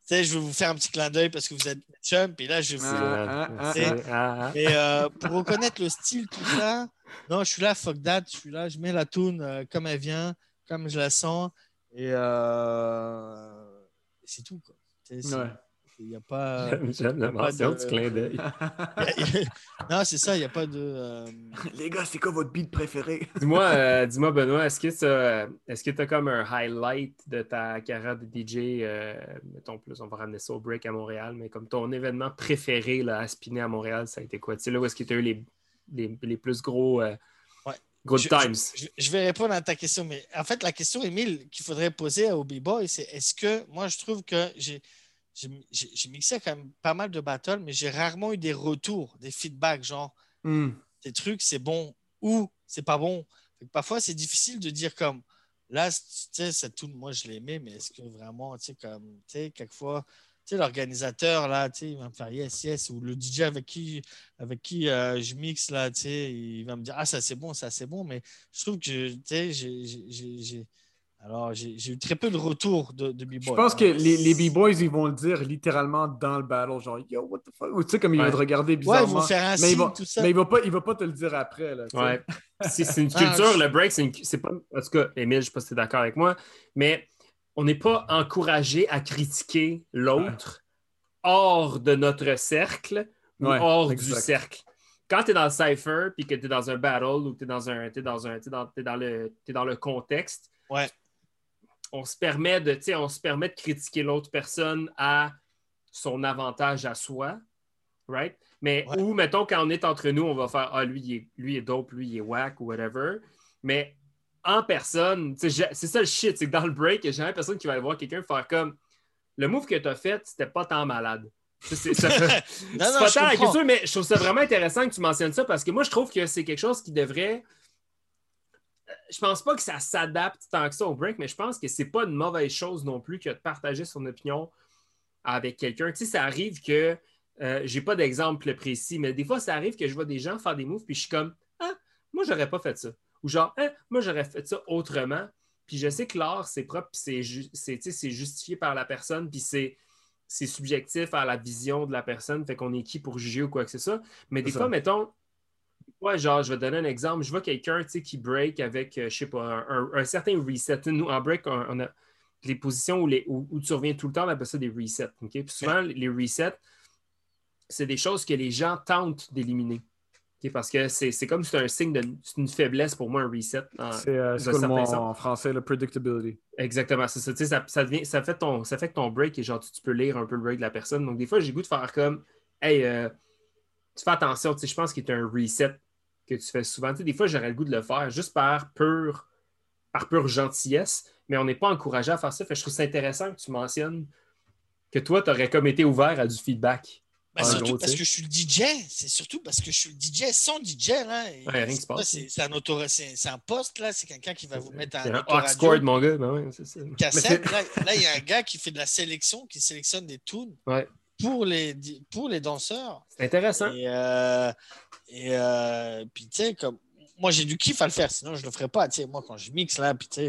je vais vous faire un petit clin d'œil parce que vous êtes chum, puis là, je vais vous. Ah, ah, ah, ah. Ah, ah. Mais euh, pour reconnaître le style, tout ça, non, je suis là, fuck that, je suis là, je mets la tune euh, comme elle vient, comme je la sens, et euh, c'est tout. quoi. Ouais. Il n'y a pas. J'aime- J'aime la pas mention de- du clin d'œil. non, c'est ça, il n'y a pas de. euh, Les gars, c'est quoi votre beat préféré? Dis-moi, euh, dis-moi, Benoît, est-ce que tu est-ce que tu as comme un highlight de ta carrière de DJ, euh, mettons plus, on va ramener ça au break à Montréal, mais comme ton événement préféré là, à spinner à Montréal, ça a été quoi? Tu sais, là où est-ce que tu as eu les, les, les plus gros euh, good Je- times? Je, je vais répondre à ta question, mais en fait, la question, Émile, qu'il faudrait poser au B-Boy, c'est est-ce que moi, je trouve que j'ai. J'ai mixé quand même pas mal de battles, mais j'ai rarement eu des retours, des feedbacks, genre Hmm. des trucs, c'est bon. ou c'est pas bon. Parfois, c'est difficile de dire comme là, tu sais, c'est tout. Moi, je l'aimais, mais est-ce que vraiment, tu sais, comme, tu sais, quelquefois, tu sais, l'organisateur, là, tu sais, il va me faire yes, yes, ou le DJ avec qui, avec qui euh, je mixe, là, tu sais, il va me dire, ah, ça c'est bon, ça c'est bon, mais je trouve que, tu sais, j'ai- Alors, j'ai eu très peu de retours de, de B-Boy. Je pense que hein. les, les B-Boys, ils vont le dire littéralement dans le battle, genre Yo, what the fuck? Ou tu sais, comme ils Ouais. vont te regarder Ouais, ils bizarrement. vont faire un mais, ils signe, vont, tout ça. mais il va pas, il va pas te le dire après. Là. Ouais. C'est une Ah, culture, je- le break, c'est pas. En tout cas, Émile, je sais pas si tu es d'accord avec moi, mais on n'est pas encouragé à critiquer l'autre hors de notre cercle ou Ouais, hors exact. du cercle. Quand tu es dans le cypher puis que tu es dans un battle ou que tu es dans un. T'es dans, un t'es dans, t'es dans, le, t'es dans le contexte, Ouais. On se permet de, on se permet de critiquer l'autre personne à son avantage à soi, right? Mais Ouais. ou, mettons, quand on est entre nous, on va faire Ah, lui, il est, lui est dope, lui, il est whack ou whatever. Mais en personne, c'est ça le shit, c'est que dans le break, il n'y a jamais personne qui va aller voir quelqu'un faire comme le move que tu as fait, c'était pas tant malade. C'est pas tant la culture, mais je trouve ça vraiment intéressant que tu mentionnes ça parce que moi, je trouve que c'est quelque chose qui devrait. Je pense pas que ça s'adapte tant que ça au break, mais je pense que c'est pas une mauvaise chose non plus que de partager son opinion avec quelqu'un. Tu sais, ça arrive que. euh, j'ai pas d'exemple précis, mais des fois, ça arrive que je vois des gens faire des moves, puis je suis comme Ah, moi, j'aurais pas fait ça. Ou genre, Ah, moi, j'aurais fait ça autrement. Puis je sais que l'art, c'est propre, puis c'est ju- justifié par la personne, puis c'est, c'est subjectif à la vision de la personne, fait qu'on est qui pour juger ou quoi que ce soit. Mais des fois, mettons, ouais, genre, je vais donner un exemple. Je vois quelqu'un, qui break avec, euh, je sais pas, un, un- un certain reset. Nous, en break, on, on a les positions où, les, où, où tu reviens tout le temps, on appelle ça des resets. Puis souvent, les resets, c'est des choses que les gens tentent d'éliminer. Parce que c'est, c'est comme si c'était un signe de c'est une faiblesse pour moi, un reset. C'est euh, c'est le mot en français, le predictability? Exactement, c'est ça. Tu sais, ça, ça, devient- ça fait ton, ça fait que ton break est genre, tu, tu peux lire un peu le break de la personne. Donc, des fois, j'ai le goût de faire comme, hey, euh, tu fais attention, tu sais, je pense qu'il y a un reset que tu fais souvent. Tu sais, des fois, j'aurais le goût de le faire juste par pure, par pure gentillesse, mais on n'est pas encouragé à faire ça. Fait je trouve ça intéressant que tu mentionnes que toi, tu aurais comme été ouvert à du feedback. Ben, En surtout gros, parce que je suis le DJ. C'est surtout parce que je suis le DJ sans DJ. Là. Ouais, rien c'est un, auto- c'est- un poste, là. C'est quelqu'un qui va vous mettre un, un Oxford, mon gars. Ben ouais, c'est ça. cassette. Là, là, il y a un gars qui fait de la sélection, qui sélectionne des tunes Ouais. Pour, les, pour les danseurs. C'est intéressant. Et, euh, et euh, puis, tu sais, comme moi, j'ai du kiff à le faire, sinon je le ferais pas. Moi, quand je mixe là, puis, tu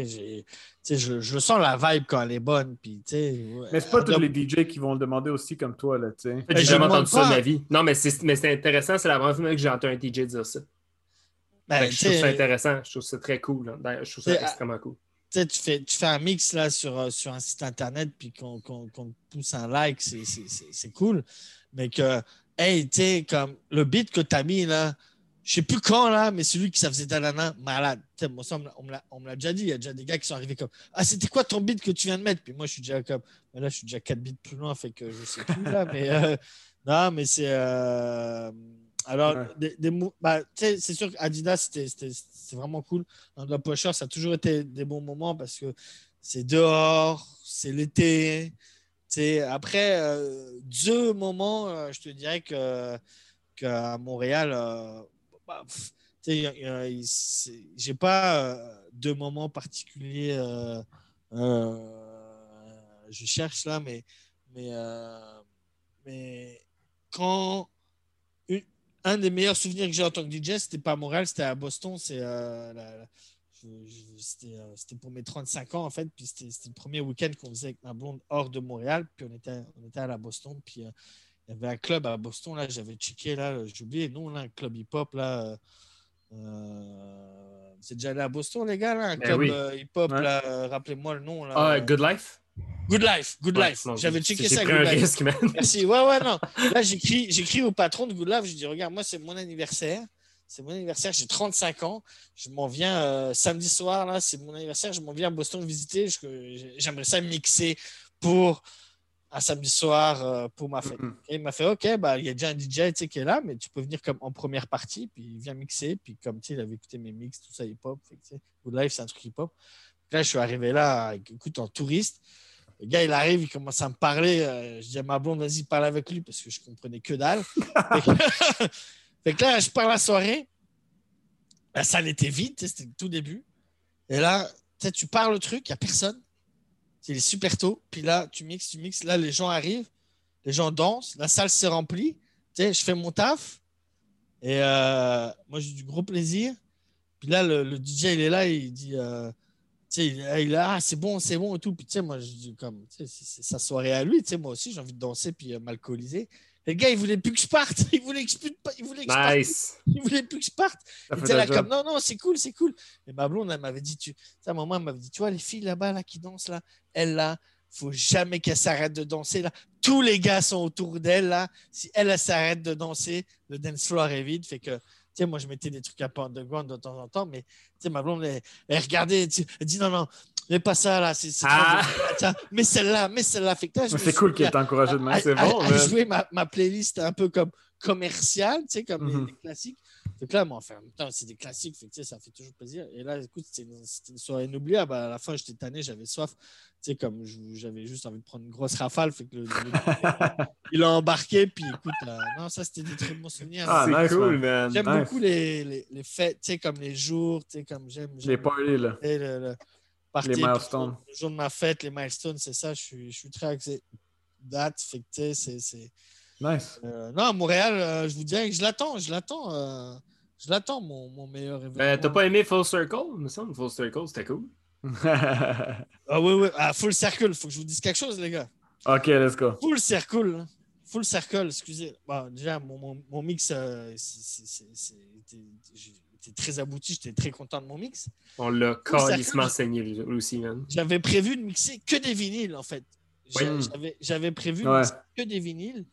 sais, je, je sens la vibe quand elle est bonne. Puis, tu sais, ouais. Mais c'est pas tous Donc, les DJ qui vont le demander aussi comme toi, là, J'ai je jamais entendu ça de pas. ma vie. Non, mais c'est mais c'est intéressant. C'est la première fois que j'ai entendu un DJ dire ça. ben, je trouve ça intéressant. Je trouve ça très cool. Je trouve ça extrêmement cool. Tu fais, tu fais un mix là sur, euh, sur un site internet, puis qu'on pousse un like, c'est- cool. Mais que, hey, tu sais, comme le beat que tu as mis là, je sais plus quand là, mais celui qui ça faisait talana, malade. Moi, ça, on me l'a- déjà dit. Il y a déjà des gars qui sont arrivés comme, ah, c'était quoi ton beat que tu viens de mettre? Puis moi, je suis déjà comme, là, je suis déjà 4 bits plus loin, fait que je sais plus là. mais euh, non, mais c'est. euh, alors, Ouais. des, des bah, c'est sûr qu'Adidas, c'est vraiment cool. Dans le pusher, ça a toujours été des bons moments parce que c'est dehors, c'est l'été. Après euh, deux moments, euh, je te dirais que qu'à Montréal, euh, bah, j'ai pas euh, de moments particuliers. je cherche là, mais mais mais quand un des meilleurs souvenirs que j'ai en tant que DJ, c'était pas à Montréal, c'était à Boston. Euh, euh, c'était pour mes 35 ans en fait. Puis c'était le premier week-end qu'on faisait avec ma blonde hors de Montréal. Puis on était, on était à la Boston. Puis euh, il y avait un club à Boston. Là, j'avais checké. Là, j'ai oublié le nom, là, un club hip-hop. Là, c'est déjà allé à Boston, les gars, là, un Ben club oui. hip-hop. Ouais. là, Rappelez-moi le nom. Là, Ah, Good Life? Good Life. Good Ouais, Life. J'avais checké ça. pris Good un Life. risque, man. Merci. Ouais, ouais, non. Là, j'écris, au patron de Good Life. Je dis, regarde, moi, c'est mon anniversaire. C'est mon anniversaire. J'ai 35 ans. Je m'en viens euh, samedi soir. Là, c'est mon anniversaire. Je m'en viens à Boston visiter. J'aimerais ça mixer pour un samedi soir euh, pour ma fête. Et il m'a fait, OK, bah, il y a déjà un DJ qui est là, mais tu peux venir comme en première partie. Puis il vient mixer. Puis comme il avait écouté mes mix, tout ça hip-hop. Good Life, c'est un truc hip-hop. Là, je suis arrivé là, écoute, en touriste. Le gars, il arrive, il commence à me parler. euh, je dis à ma blonde, vas-y, parle avec lui parce que je comprenais que dalle. fait, que, fait que là, je pars la soirée. la salle était vide, c'était le tout début. Et là, tu pars le truc, il n'y a personne. C'est super tôt. Puis là, tu mixes, tu mixes. Là, les gens arrivent, les gens dansent, la salle s'est remplie. Tu sais, je fais mon taf. Et euh, moi, j'ai du gros plaisir. Puis là, le, le DJ, il est là, il dit, euh, est là, ah, c'est bon, c'est bon et tout. Puis tu sais, moi, je dis comme, tu sais, c'est c'est sa soirée à lui. Tu sais, moi aussi, j'ai envie de danser puis euh, m'alcooliser. Le gars, il voulait plus que je parte. Il voulait que je, plus- il voulait que je parte. Il voulait plus que je parte. Ça Il était là comme non, non, c'est cool, c'est cool. Et ma blonde, elle m'avait dit, tu, sais, à un moment, elle m'avait dit, tu vois, les filles là-bas, là, qui dansent là, elles là, faut jamais qu'elles s'arrêtent de danser là. Tous les gars sont autour d'elle là. Si elle, elle s'arrête de danser, le dance floor est vide. Fait que, sais, moi, je mettais des trucs un peu underground de temps en temps, mais, tu sais, ma blonde, elle, elle regardait, elle dit, non, non, mais pas ça là, c'est Ah. de- mais celle-là, mais celle-là. Fait Mais C'est cool mis qu'il à- ait encouragé de à, C'est à- bon, à man. jouer ma, ma playlist un peu comme commerciale, tu sais, comme les- les, classiques. Là, moi, enfin, en même temps, c'est des classiques, fait ça fait toujours plaisir. Et là, écoute, c'était une, soirée inoubliable. À la fin, j'étais tanné, j'avais soif. Tu sais, comme j'avais juste envie de prendre une grosse rafale, fait que le- le- il a embarqué, puis écoute, euh, non, ça, c'était des très bons souvenirs. Ah, c'est nice, cool, man. J'aime nice. beaucoup les, les, les fêtes, tu sais, comme les jours, tu sais, comme j'aime. Les parties, là. et le, le party, Les milestones. Le jour de ma fête, les milestones, c'est ça. Je suis, je suis très axé date. Fait que, tu sais, c'est- c'est. Nice. euh, non, à Montréal, euh, je vous dirais que je l'attends. Je l'attends. euh, je l'attends, mon, mon meilleur événement. Ben, t'as pas aimé Full Circle? Il me semble Full Circle, c'était cool. Ah oui, oui. Ah, full circle. Faut que je vous dise quelque chose, les gars. ok, let's go. Full circle. hein. Full circle, excusez. Bon, déjà, mon, mon, mon mix, euh, était- j'étais très abouti. J'étais très content de mon mix. On l'a je- saigné aussi, man. J'avais prévu de mixer que des vinyles, en fait. Oui. J'avais, prévu de Ouais. mixer que des vinyles.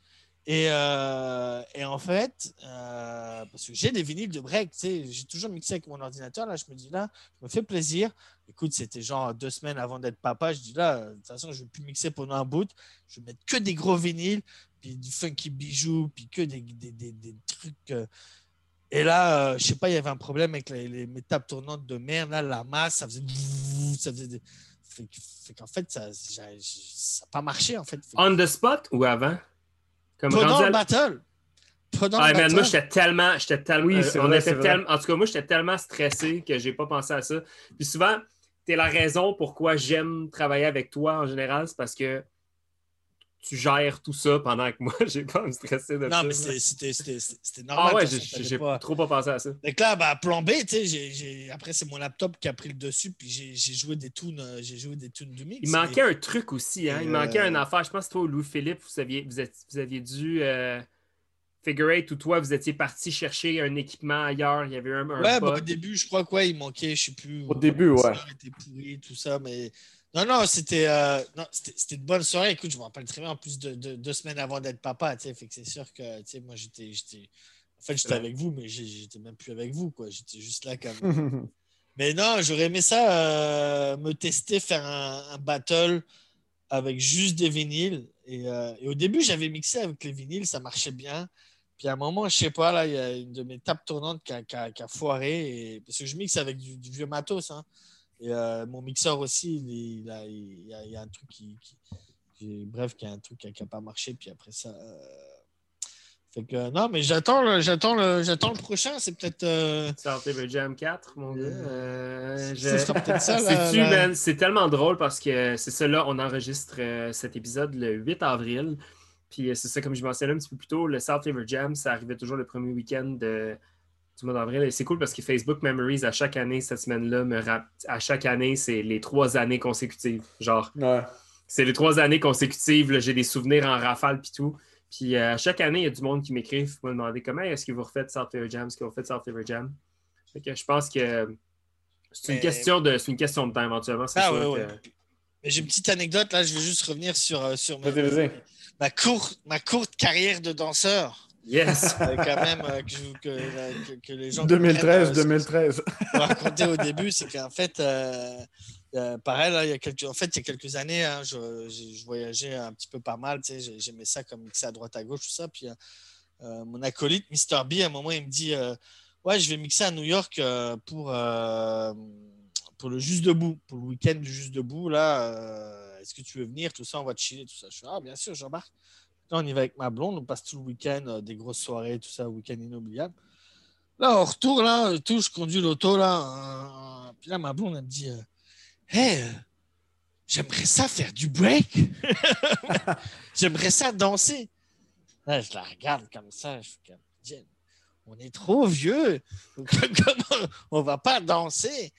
Et, euh, et en fait, euh, parce que j'ai des vinyles de break, j'ai toujours mixé avec mon ordinateur. Là, je me dis, là, je me fais plaisir. Écoute, c'était genre deux semaines avant d'être papa. Je dis, là, de toute façon, je ne vais plus mixer pendant un bout. Je vais mettre que des gros vinyles, puis du funky bijou, puis que des, des, des, des trucs. euh. Et là, je sais pas, il y avait un problème avec les, les, mes tables tournantes de merde. Là, la masse, ça faisait. Ça faisait des- fait, fait qu'en fait, ça n'a pas marché, en fait. On the spot ou avant? Comme pendant rendu à- le battle. Pendant Ah, le man, battle. moi, j'étais tellement. J'étais tellement Oui, euh, c'est on vrai, était tellement- En tout cas, moi, j'étais tellement stressé que j'ai pas pensé à ça. Puis souvent, t'es la raison pourquoi j'aime travailler avec toi en général, c'est parce que tu gères tout ça pendant que moi, j'ai pas à me stresser de Non, ça. mais c'était- c'était normal. Ah ouais, j'ai pas- trop pas pensé à ça. Que là, bah, plan B, tu sais, après, c'est mon laptop qui a pris le dessus, puis j'ai joué des tunes, euh, j'ai joué des tunes du mix. Il manquait un truc aussi, hein. Il manquait euh, une affaire. Je pense que toi, Louis-Philippe, vous aviez, vous, êtes- vous aviez dû euh, figure eight ou toi, vous étiez parti chercher un équipement ailleurs. Il y avait un, un Ouais, bah, au début, je crois quoi, il manquait, je sais plus. Au début, ouais. Ça était pourri, tout ça, mais. Non, non, c'était euh, non, c'était c'était une bonne soirée. Écoute, je me rappelle très bien, en plus de, de- deux semaines avant d'être papa, tu sais, fait que c'est sûr que, tu sais, moi, j'étais. j'étais- En fait, j'étais Ouais. avec vous, mais j'étais même plus avec vous, quoi. J'étais juste là comme. Mais non, j'aurais aimé ça, euh, me tester, faire un, un battle avec juste des vinyles. Et, euh, et au début, j'avais mixé avec les vinyles, ça marchait bien. Puis à un moment, je sais pas, là, il y a une de mes tables tournantes qui a, qui a- qui a foiré. Et... Parce que je mixe avec du, du vieux matos. Hein. Et euh, mon mixeur aussi, il, il a, il y a, il y a un truc qui. qui- qui- bref, qui a un truc qui n'a pas marché. Puis après ça. euh, Fait que non, mais j'attends le, j'attends le, j'attends le prochain. C'est peut-être. euh, Sur TV Jam 4, mon gars. Euh, ça? C'est tellement drôle parce que c'est ça, là, on enregistre cet épisode le 8 avril. Puis c'est ça, comme je mentionnais un petit peu plus tôt, le South River Jam, ça arrivait toujours le premier week-end de- du mois d'avril. Et c'est cool parce que Facebook Memories, à chaque année, cette semaine-là, me rap- à chaque année, c'est les trois années consécutives. Genre, Ouais. c'est les trois années consécutives, j'ai des souvenirs en rafale puis tout. Puis euh, chaque année, il y a du monde qui m'écrit pour me demander comment est-ce que vous refaites South River Jam, est-ce que vous faites South River Jam? Fait que je pense que c'est une, Mais- question de, c'est une question de temps éventuellement. Ah ouais, que- j'ai une petite anecdote là, je vais juste revenir sur, euh, sur ma, Vas-y, vas-y. ma, courte, ma courte carrière de danseur. Yes! Euh, quand même, euh, que, je- que, euh, que- que les gens. 2013, comprennent, euh, 2013. je racontais au début, c'est qu'en fait, euh, euh, pareil, là, il y a quelques, en fait, il y a quelques années, hein, je, je- je voyageais un petit peu pas mal, tu sais, j'ai- j'aimais ça comme mixer à droite à gauche, tout ça. Puis euh, mon acolyte, Mr. B, à un moment, il me dit euh, Ouais, je vais mixer à New York euh, pour, euh, pour le Juste Debout, pour le week-end du Juste Debout. Là, euh, est-ce que tu veux venir Tout ça, on va chiller, tout ça. Je suis Ah, bien sûr, j'embarque. Là, on y va avec ma blonde, on passe tout le week-end, euh, des grosses soirées, tout ça, week-end inoubliable. Là, au retour, là, tout, je conduis l'auto, là. euh, puis là, ma blonde, elle me dit euh, Hey, euh, j'aimerais ça faire du break. j'aimerais ça danser. Là, je la regarde comme ça. Je fais comme, on est trop vieux. Comment on va pas danser?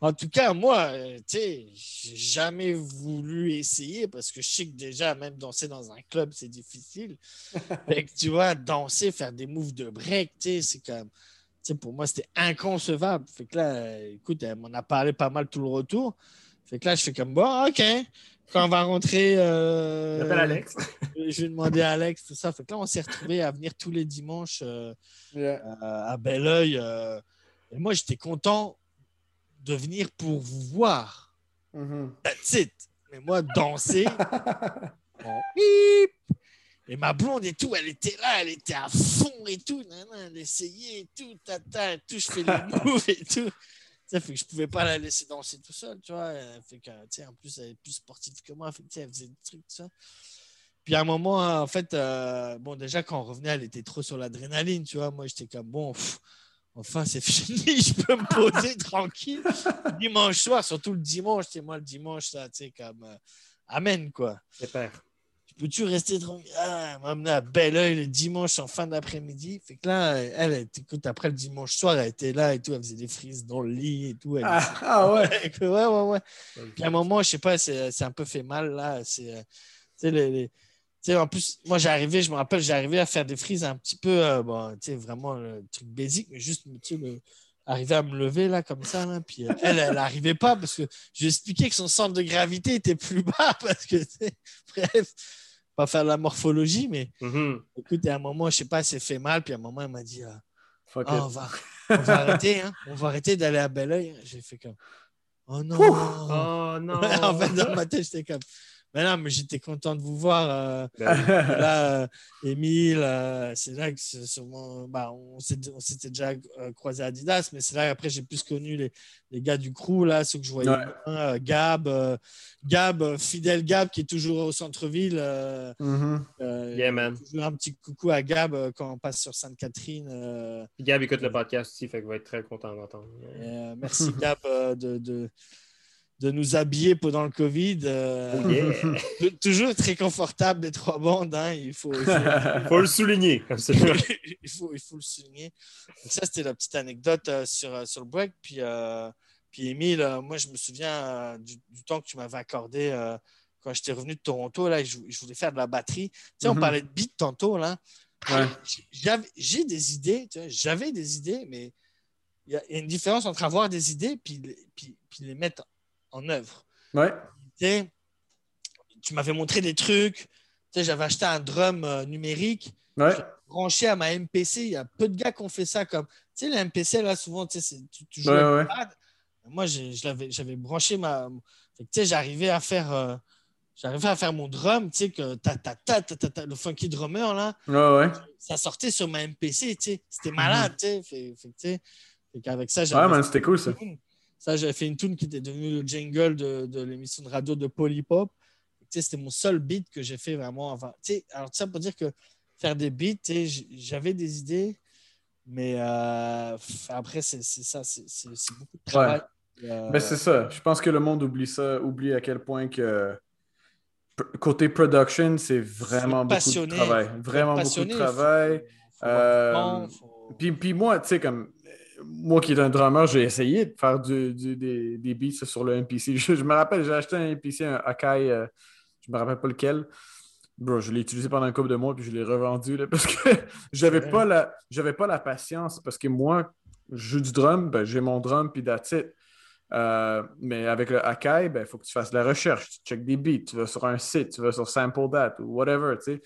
En tout cas, moi, euh, tu sais, j'ai jamais voulu essayer parce que je sais que déjà, même danser dans un club, c'est difficile. Fait que, tu vois, danser, faire des moves de break, tu sais, c'est comme. Tu sais, pour moi, c'était inconcevable. Fait que là, euh, écoute, elle m'en a parlé pas mal tout le retour. Fait que là, je fais comme, bon, OK. Quand on va rentrer. euh, J'appelle Alex. je vais demander à Alex, tout ça. Fait que là, on s'est retrouvés à venir tous les dimanches euh, Yeah. euh, à Belleuil. euh, et moi, j'étais content de venir pour vous voir. Mhm. That's it. Mais moi, danser. bon. Et ma blonde et tout, elle était là, elle était à fond et tout. nan, nan, elle essayait et tout, tata et tout, je fais les moves et tout. Ça fait que je pouvais pas la laisser danser tout seul, tu vois. Elle Fait que, en plus, elle est plus sportive que moi. Fait que, elle faisait des trucs, tout ça. Puis à un moment, en fait, euh, bon, déjà, quand on revenait, elle était trop sur l'adrénaline, tu vois. Moi, j'étais comme, bon, pff, enfin, c'est fini, je peux me poser tranquille. Dimanche soir, surtout le dimanche, c'est moi, le dimanche, ça, tu sais, comme, euh, amen, quoi. Super. Peux-tu rester tranquille? Ah, elle m'a amené à Belleuil le dimanche en fin d'après-midi. Fait que là, elle, elle, écoute, après le dimanche soir, elle était là et tout, elle faisait des frises dans le lit et tout. Elle Ah, ah ouais. ouais, ouais, ouais. Puis à un moment, je sais pas, c'est c'est un peu fait mal là. C'est, euh, tu sais, les, les- en plus, moi, arrivé, je me rappelle, arrivé à faire des frises un petit peu, euh, bon, vraiment le truc basique, mais juste, tu sais, le- arriver à me lever là, comme ça. Là, puis euh, elle, elle n'arrivait pas parce que j'ai expliqué que son centre de gravité était plus bas parce que, bref, pas faire la morphologie, mais Mhm. écoute, à un moment, je sais pas, elle s'est fait mal, puis à un moment, elle m'a dit, euh, ah, on va, on va arrêter, hein, on va arrêter d'aller à Belleuil. J'ai fait comme, oh non. Oh non. en fait, dans ma tête, j'étais comme. Mais non, mais j'étais content de vous voir. euh, Ben, là, euh, Émile, euh, c'est là que c'est sûrement. Bah, on s'était on s'était déjà euh, croisé à Adidas, mais c'est là après j'ai plus connu les, les gars du crew, là, ceux que je voyais. Ouais. bien, euh, Gab, euh, Gab, fidèle Gab qui est toujours au centre-ville. euh, Mhm. euh, Yeah, man. Toujours un petit coucou à Gab euh, quand on passe sur Sainte-Catherine. euh, Gab écoute le podcast aussi, fait qu'il va être très content d'entendre. euh, merci Gab euh, de, de, de nous habiller pendant le Covid. euh, Oh yeah. Toujours très confortable les trois bandes, hein, il, faut, il, faut, Faut le souligner. il, faut, il faut le souligner. Donc ça, c'était la petite anecdote euh, sur, euh, sur le break. Puis, euh, puis Émile, euh, moi, je me souviens du, du temps que tu m'avais accordé quand j'étais revenu de Toronto. Là, je, je voulais faire de la batterie. Tu sais, on Mhm. parlait de beat tantôt. Là. Ouais. J'ai des idées, tu j'avais des idées, mais il y, a il y a une différence entre avoir des idées puis, les- puis, puis les mettre en œuvre Ouais. tu m'avais montré des trucs. Tu sais, j'avais acheté un drum euh, numérique Ouais. branché à ma MPC. Il y a peu de gars qui ont fait ça comme. Tu sais, la MPC, là, souvent, tu tu, joues Ouais, ouais. Moi, j'ai- je l'avais- j'avais branché ma. Tu sais, j'arrivais à faire. euh, J'arrivais à faire mon drum, tu sais, que ta, ta, ta, ta, le funky drummer, là, Ouais, ouais. ça sortait sur ma MPC, tu sais. C'était malade, tu sais. Fait, fait fait qu'avec ça, Ouais, j'avais man, c'était cool ça. Ça, j'avais fait une tune qui était devenue le jingle de, de l'émission de radio de Polypop. C'était mon seul beat que j'ai fait vraiment sais, alors, ça pour dire que faire des beats, j'avais des idées, mais euh, après, c'est ça, c'est beaucoup de travail. Euh, Ben, c'est ça. Je pense que le monde oublie ça, oublie à quel point que côté production, c'est vraiment beaucoup de travail. Vraiment beaucoup de travail. Euh, faut- Puis, moi, tu sais, comme moi qui est un drummer, j'ai essayé de faire du, du- des, des beats sur le MPC. Je, je me rappelle, j'ai acheté un MPC, un Akai, euh, je me rappelle pas lequel. Bro, je l'ai utilisé pendant un couple de mois puis je l'ai revendu là, parce que j'avais pas la j'avais pas la patience parce que moi, je joue du drum, ben, j'ai mon drum puis that's it. Euh, mais avec le Akai, ben, il faut que tu fasses de la recherche, tu checkes des beats, tu vas sur un site, tu vas sur Sample That ou whatever, tu sais.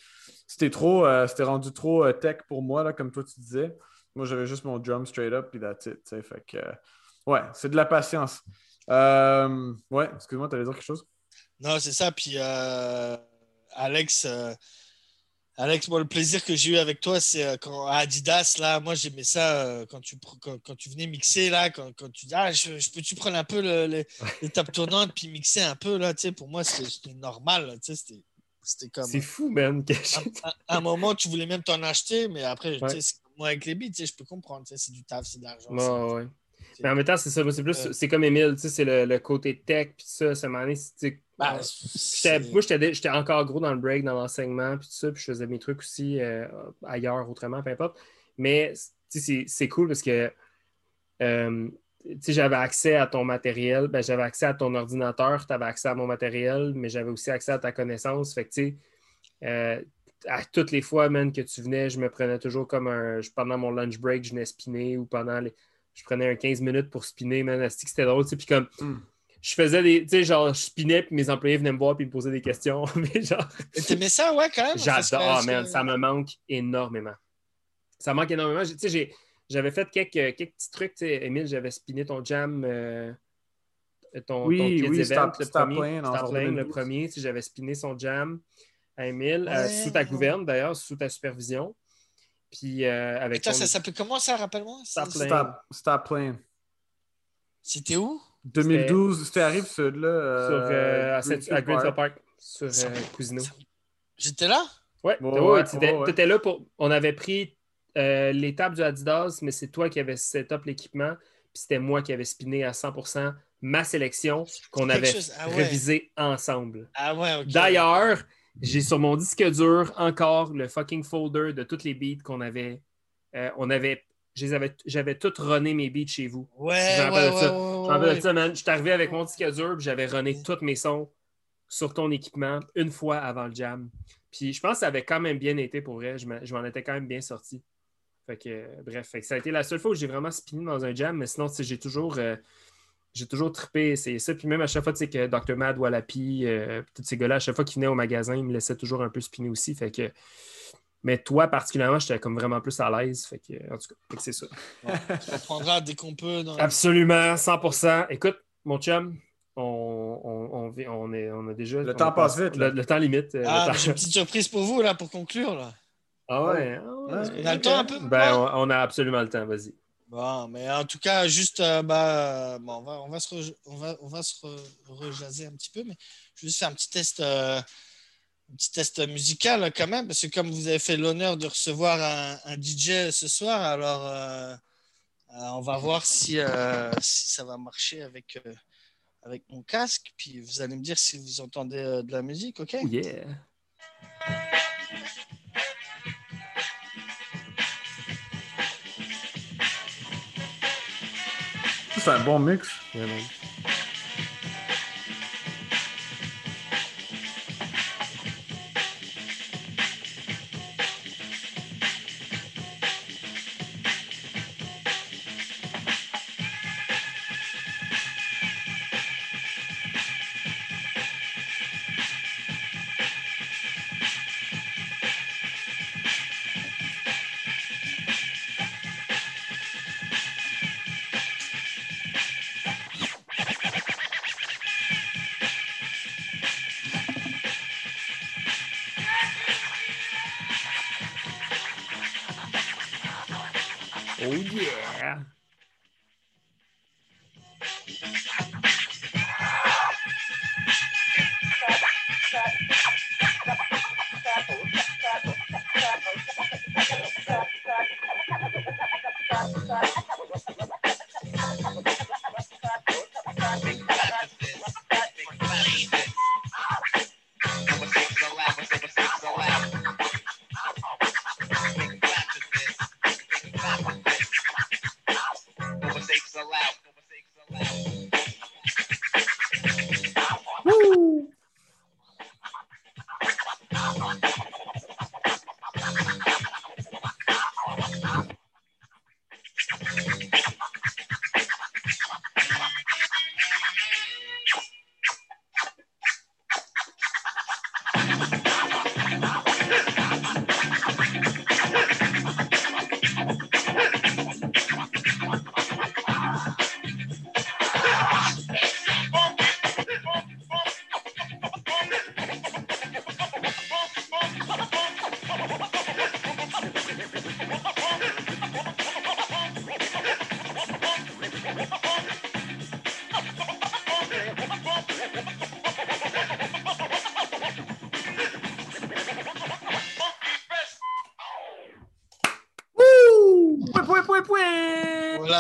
C'était trop, euh, c'était rendu trop euh, tech pour moi, là, comme toi tu disais. Moi, j'avais juste mon drum straight up, puis that's it, tu sais. Fait que, euh, ouais, c'est de la patience. Euh, ouais, excuse-moi, t'allais dire quelque chose? Non, c'est ça. Puis euh, Alex, Alex, moi, le plaisir que j'ai eu avec toi, c'est quand à Adidas, là, moi, j'aimais ça euh, quand, tu, quand, quand tu venais mixer, là, quand, quand tu dis, ah, je, je peux-tu prendre un peu le- tables tournantes puis mixer un peu, là, tu sais, pour moi, c'était normal, tu sais, c'était- comme. C'est fou, man. À, à- à un moment, tu voulais même t'en acheter, mais après, tu sais, avec les beats, je peux comprendre. C'est du taf, c'est de l'argent. Ouais. Mais en même temps, c'est ça. C'est plus, Euh. c'est comme Emile, c'est le, le côté tech, puis ça, ça m'a Bah, moi, j'étais encore gros dans le break, dans l'enseignement, puis tout ça, puis je faisais mes trucs aussi euh, ailleurs, autrement, peu importe. Mais c'est cool parce que euh, j'avais accès à ton matériel, ben, j'avais accès à ton ordinateur, tu avais accès à mon matériel, mais j'avais aussi accès à ta connaissance. Fait que, tu sais, euh, à toutes les fois, man, que tu venais, je me prenais toujours comme un. je- Pendant mon lunch break, je venais spinner ou pendant les. Je prenais un 15 minutes pour spinner, man. C'était drôle, tu sais. Puis comme Hmm. je faisais des. Tu sais, genre, je spinais, puis mes employés venaient me voir, puis me posaient des questions. Mais genre, Mais T'aimais ça, ouais, quand même? j'adore, man. que- Ça me manque énormément. Ça me manque énormément. Tu sais, j'ai- j'avais fait quelques, quelques petits trucs. Tu sais, Émile, j'avais spiné ton jam. euh, ton, Oui, ton oui, Event, le premier. Le 2012. premier. Tu sais, J'avais spiné son jam à Émile, euh, Ouais, sous ta ouais. gouverne, d'ailleurs, sous ta supervision. Puis euh, avec ton- ça s'appelle comment ça, rappelle-moi? Stop playing. C'était où? 2012, c'était arrive ceux là sur, euh, à, Saint- à Greenfield Park, sur euh, Cousineau. J'étais là? Ouais, Ouais, ouais, ouais, tu étais, ouais, ouais. t'étais là pour. On avait pris euh, l'étape du Adidas, mais c'est toi qui avais set up l'équipement. Puis c'était moi qui avais spiné à 100% ma sélection qu'on avait ah ouais. révisé ensemble. Ah ouais, ok. D'ailleurs, j'ai sur mon disque dur encore le fucking folder de toutes les beats qu'on avait. euh, on avait. J'avais tout runné mes beats chez vous. Ouais, Je me rappelle de ça. ouais, Je me ouais, rappelle de ouais. ça, man. Je suis arrivé avec mon disque dur, puis j'avais runné tous mes sons sur ton équipement une fois avant le jam. Puis je pense que ça avait quand même bien été pour vrai. Je m'en étais quand même bien sorti. Fait que, euh, bref, fait que ça a été la seule fois où j'ai vraiment spiné dans un jam, mais sinon, j'ai toujours. euh, j'ai toujours trippé, c'est ça. Puis même à chaque fois, tu sais, que Dr. Mad, Wallapi, euh, tous ces gars-là, à chaque fois qu'ils venaient au magasin, ils me laissaient toujours un peu spinner aussi. Fait que. Mais toi, particulièrement, j'étais comme vraiment plus à l'aise. Fait que, en tout cas, c'est ça. On reprendra dès qu'on peut. Dans... Absolument, 100%. Écoute, mon chum, on, on, on, on est, on a déjà. Le on temps passe vite. Le, le temps limite. euh, Ah, temps- j'ai une petite surprise pour vous, là, pour conclure, là. Ah ouais, ah. Ouais. On a le temps un peu? Ben, on, on a absolument le temps, vas-y. Bon, mais en tout cas, juste, euh, bah, bon, on, va, on, va se on, va, on va se re- rejaser un petit peu, mais je vais juste faire un petit test, euh, un petit test musical quand même, parce que comme vous avez fait l'honneur de recevoir un, DJ ce soir, alors euh, on va voir si, si ça va marcher avec, avec mon casque, puis vous allez me dire si vous entendez de la musique, ok? Oh yeah. C'est un bon mix. Yeah,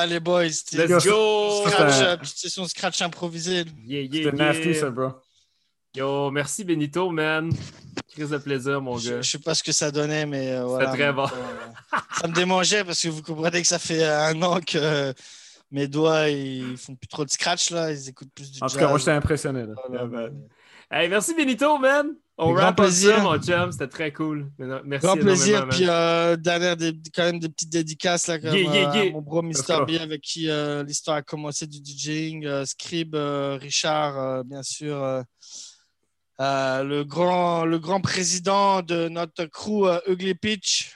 Les boys, c'était Let's go! scratch, euh, petite session scratch improvisée. Yeah, yeah, C'était nasty, ça, bro. Yo, merci Benito, man. Crise de plaisir, mon Je, gars. je sais pas ce que ça donnait, mais euh, voilà. très bon. Euh, ça me démangeait parce que vous comprenez que ça fait un an que euh, mes doigts ils font plus trop de scratch là, ils écoutent plus du En tout jazz. cas, moi, j'étais impressionné. Là. Voilà, Yeah, man. mais- Hey, merci Benito, man. On grand plaisir. ça, mon chum. C'était très cool. Merci Grand plaisir. Puis euh, dernière, des, quand même des petites dédicaces là, comme, Yeah, yeah, euh, yeah. mon bro Mr. B avec qui euh, l'histoire a commencé du DJing, euh, Scrib, euh, Richard, euh, bien sûr. le, grand, le grand président de notre crew, Ugly Pitch,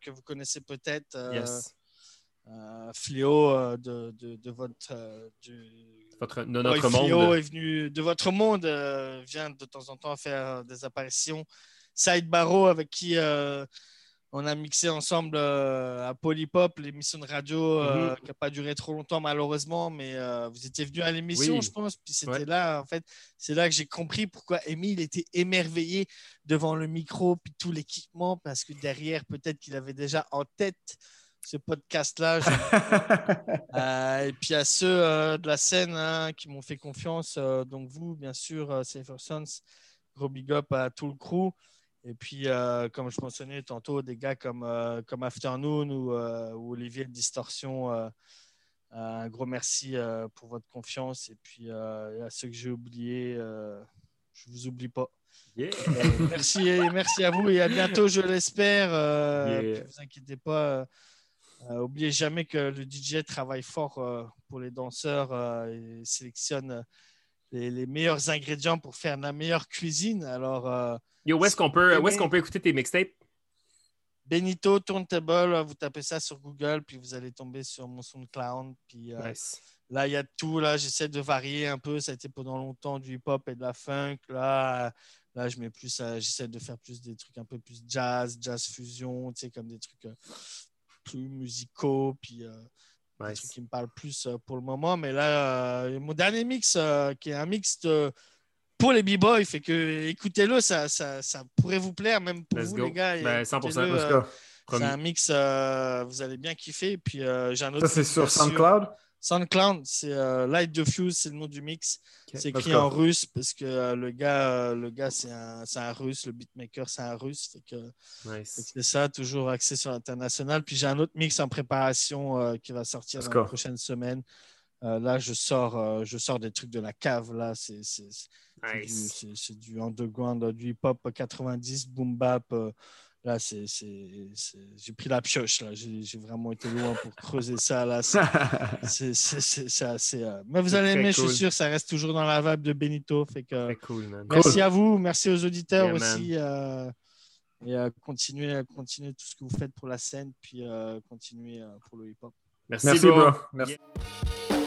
que vous connaissez peut-être. Yes. Fléau de, de, de votre. du- Votre, de notre Fléau monde. est venu de votre monde, euh, vient de temps en temps faire des apparitions. Side Barrow, avec qui euh, on a mixé ensemble euh, à Polypop, l'émission de radio euh, Mhm. qui n'a pas duré trop longtemps malheureusement, mais euh, vous étiez venu à l'émission, Oui. je pense. Puis c'était Ouais. là, en fait, c'est là que j'ai compris pourquoi Émile était émerveillé devant le micro puis tout l'équipement, parce que derrière, peut-être qu'il avait déjà en tête ce podcast-là. Je euh, et puis à ceux euh, de la scène hein, qui m'ont fait confiance, euh, donc vous, bien sûr, Safer Sons, gros big up à tout le crew. Et puis, comme je mentionnais tantôt, des gars comme, comme Afternoon ou, ou Olivier de Distorsion, un gros merci pour votre confiance. Et puis, à ceux que j'ai oubliés, je vous oublie pas. Yeah. Merci, merci à vous et à bientôt, je l'espère. Yeah. puis vous inquiétez pas. Euh, oubliez jamais que le DJ travaille fort euh, pour les danseurs euh, et sélectionne euh, les, les meilleurs ingrédients pour faire la meilleure cuisine. Alors, Yo, où est-ce qu'on peut, qu'on peut écouter tes mixtapes? Benito Turntable, vous tapez ça sur Google, puis vous allez tomber sur mon SoundCloud. Puis Nice. Là, il y a tout. Là, j'essaie de varier un peu. Ça a été pendant longtemps du hip-hop et de la funk. Là, là je mets plus, j'essaie de faire plus des trucs un peu plus jazz, jazz fusion, tu sais, comme des trucs plus musicaux, puis euh, des trucs Nice. qui me parlent plus euh, pour le moment. Mais là, euh, mon dernier mix, qui est un mix de- pour les b-boys, fait que écoutez-le, ça, ça, ça pourrait vous plaire, même pour Let's vous, go. les gars. et Ben, 100%, écoutez-le, Let's euh, go. Promis. c'est un mix, euh, vous allez bien kiffer. Puis euh, j'ai un autre Ça, c'est sur. SoundCloud? SoundCloud, c'est euh, Light the Fuse, c'est le nom du mix. C'est écrit en russe parce que euh, le gars, euh, le gars c'est un, un russe, le beatmaker c'est un russe. Nice. c'est ça, toujours axé sur l'international. Puis j'ai un autre mix en préparation qui va sortir Let's dans go. les prochaines semaines. Là, je sors, je sors des trucs de la cave. Là, c'est du, Nice. c'est du underground, du hip-hop 90, boom bap. Là, c'est c'est- c'est- j'ai pris la pioche. Là, j'ai j'ai vraiment été loin pour creuser ça. Là, c'est assez. euh, Mais vous allez aimer, je suis sûr, ça reste toujours dans la vibe de Benito. Fait que, Très cool, man. merci à vous, merci aux auditeurs Yeah, aussi. euh, et euh, continuez, continuez tout ce que vous faites pour la scène, puis euh, continuez euh, pour le hip-hop. Merci, Merci, bro. bro. Merci. Yeah.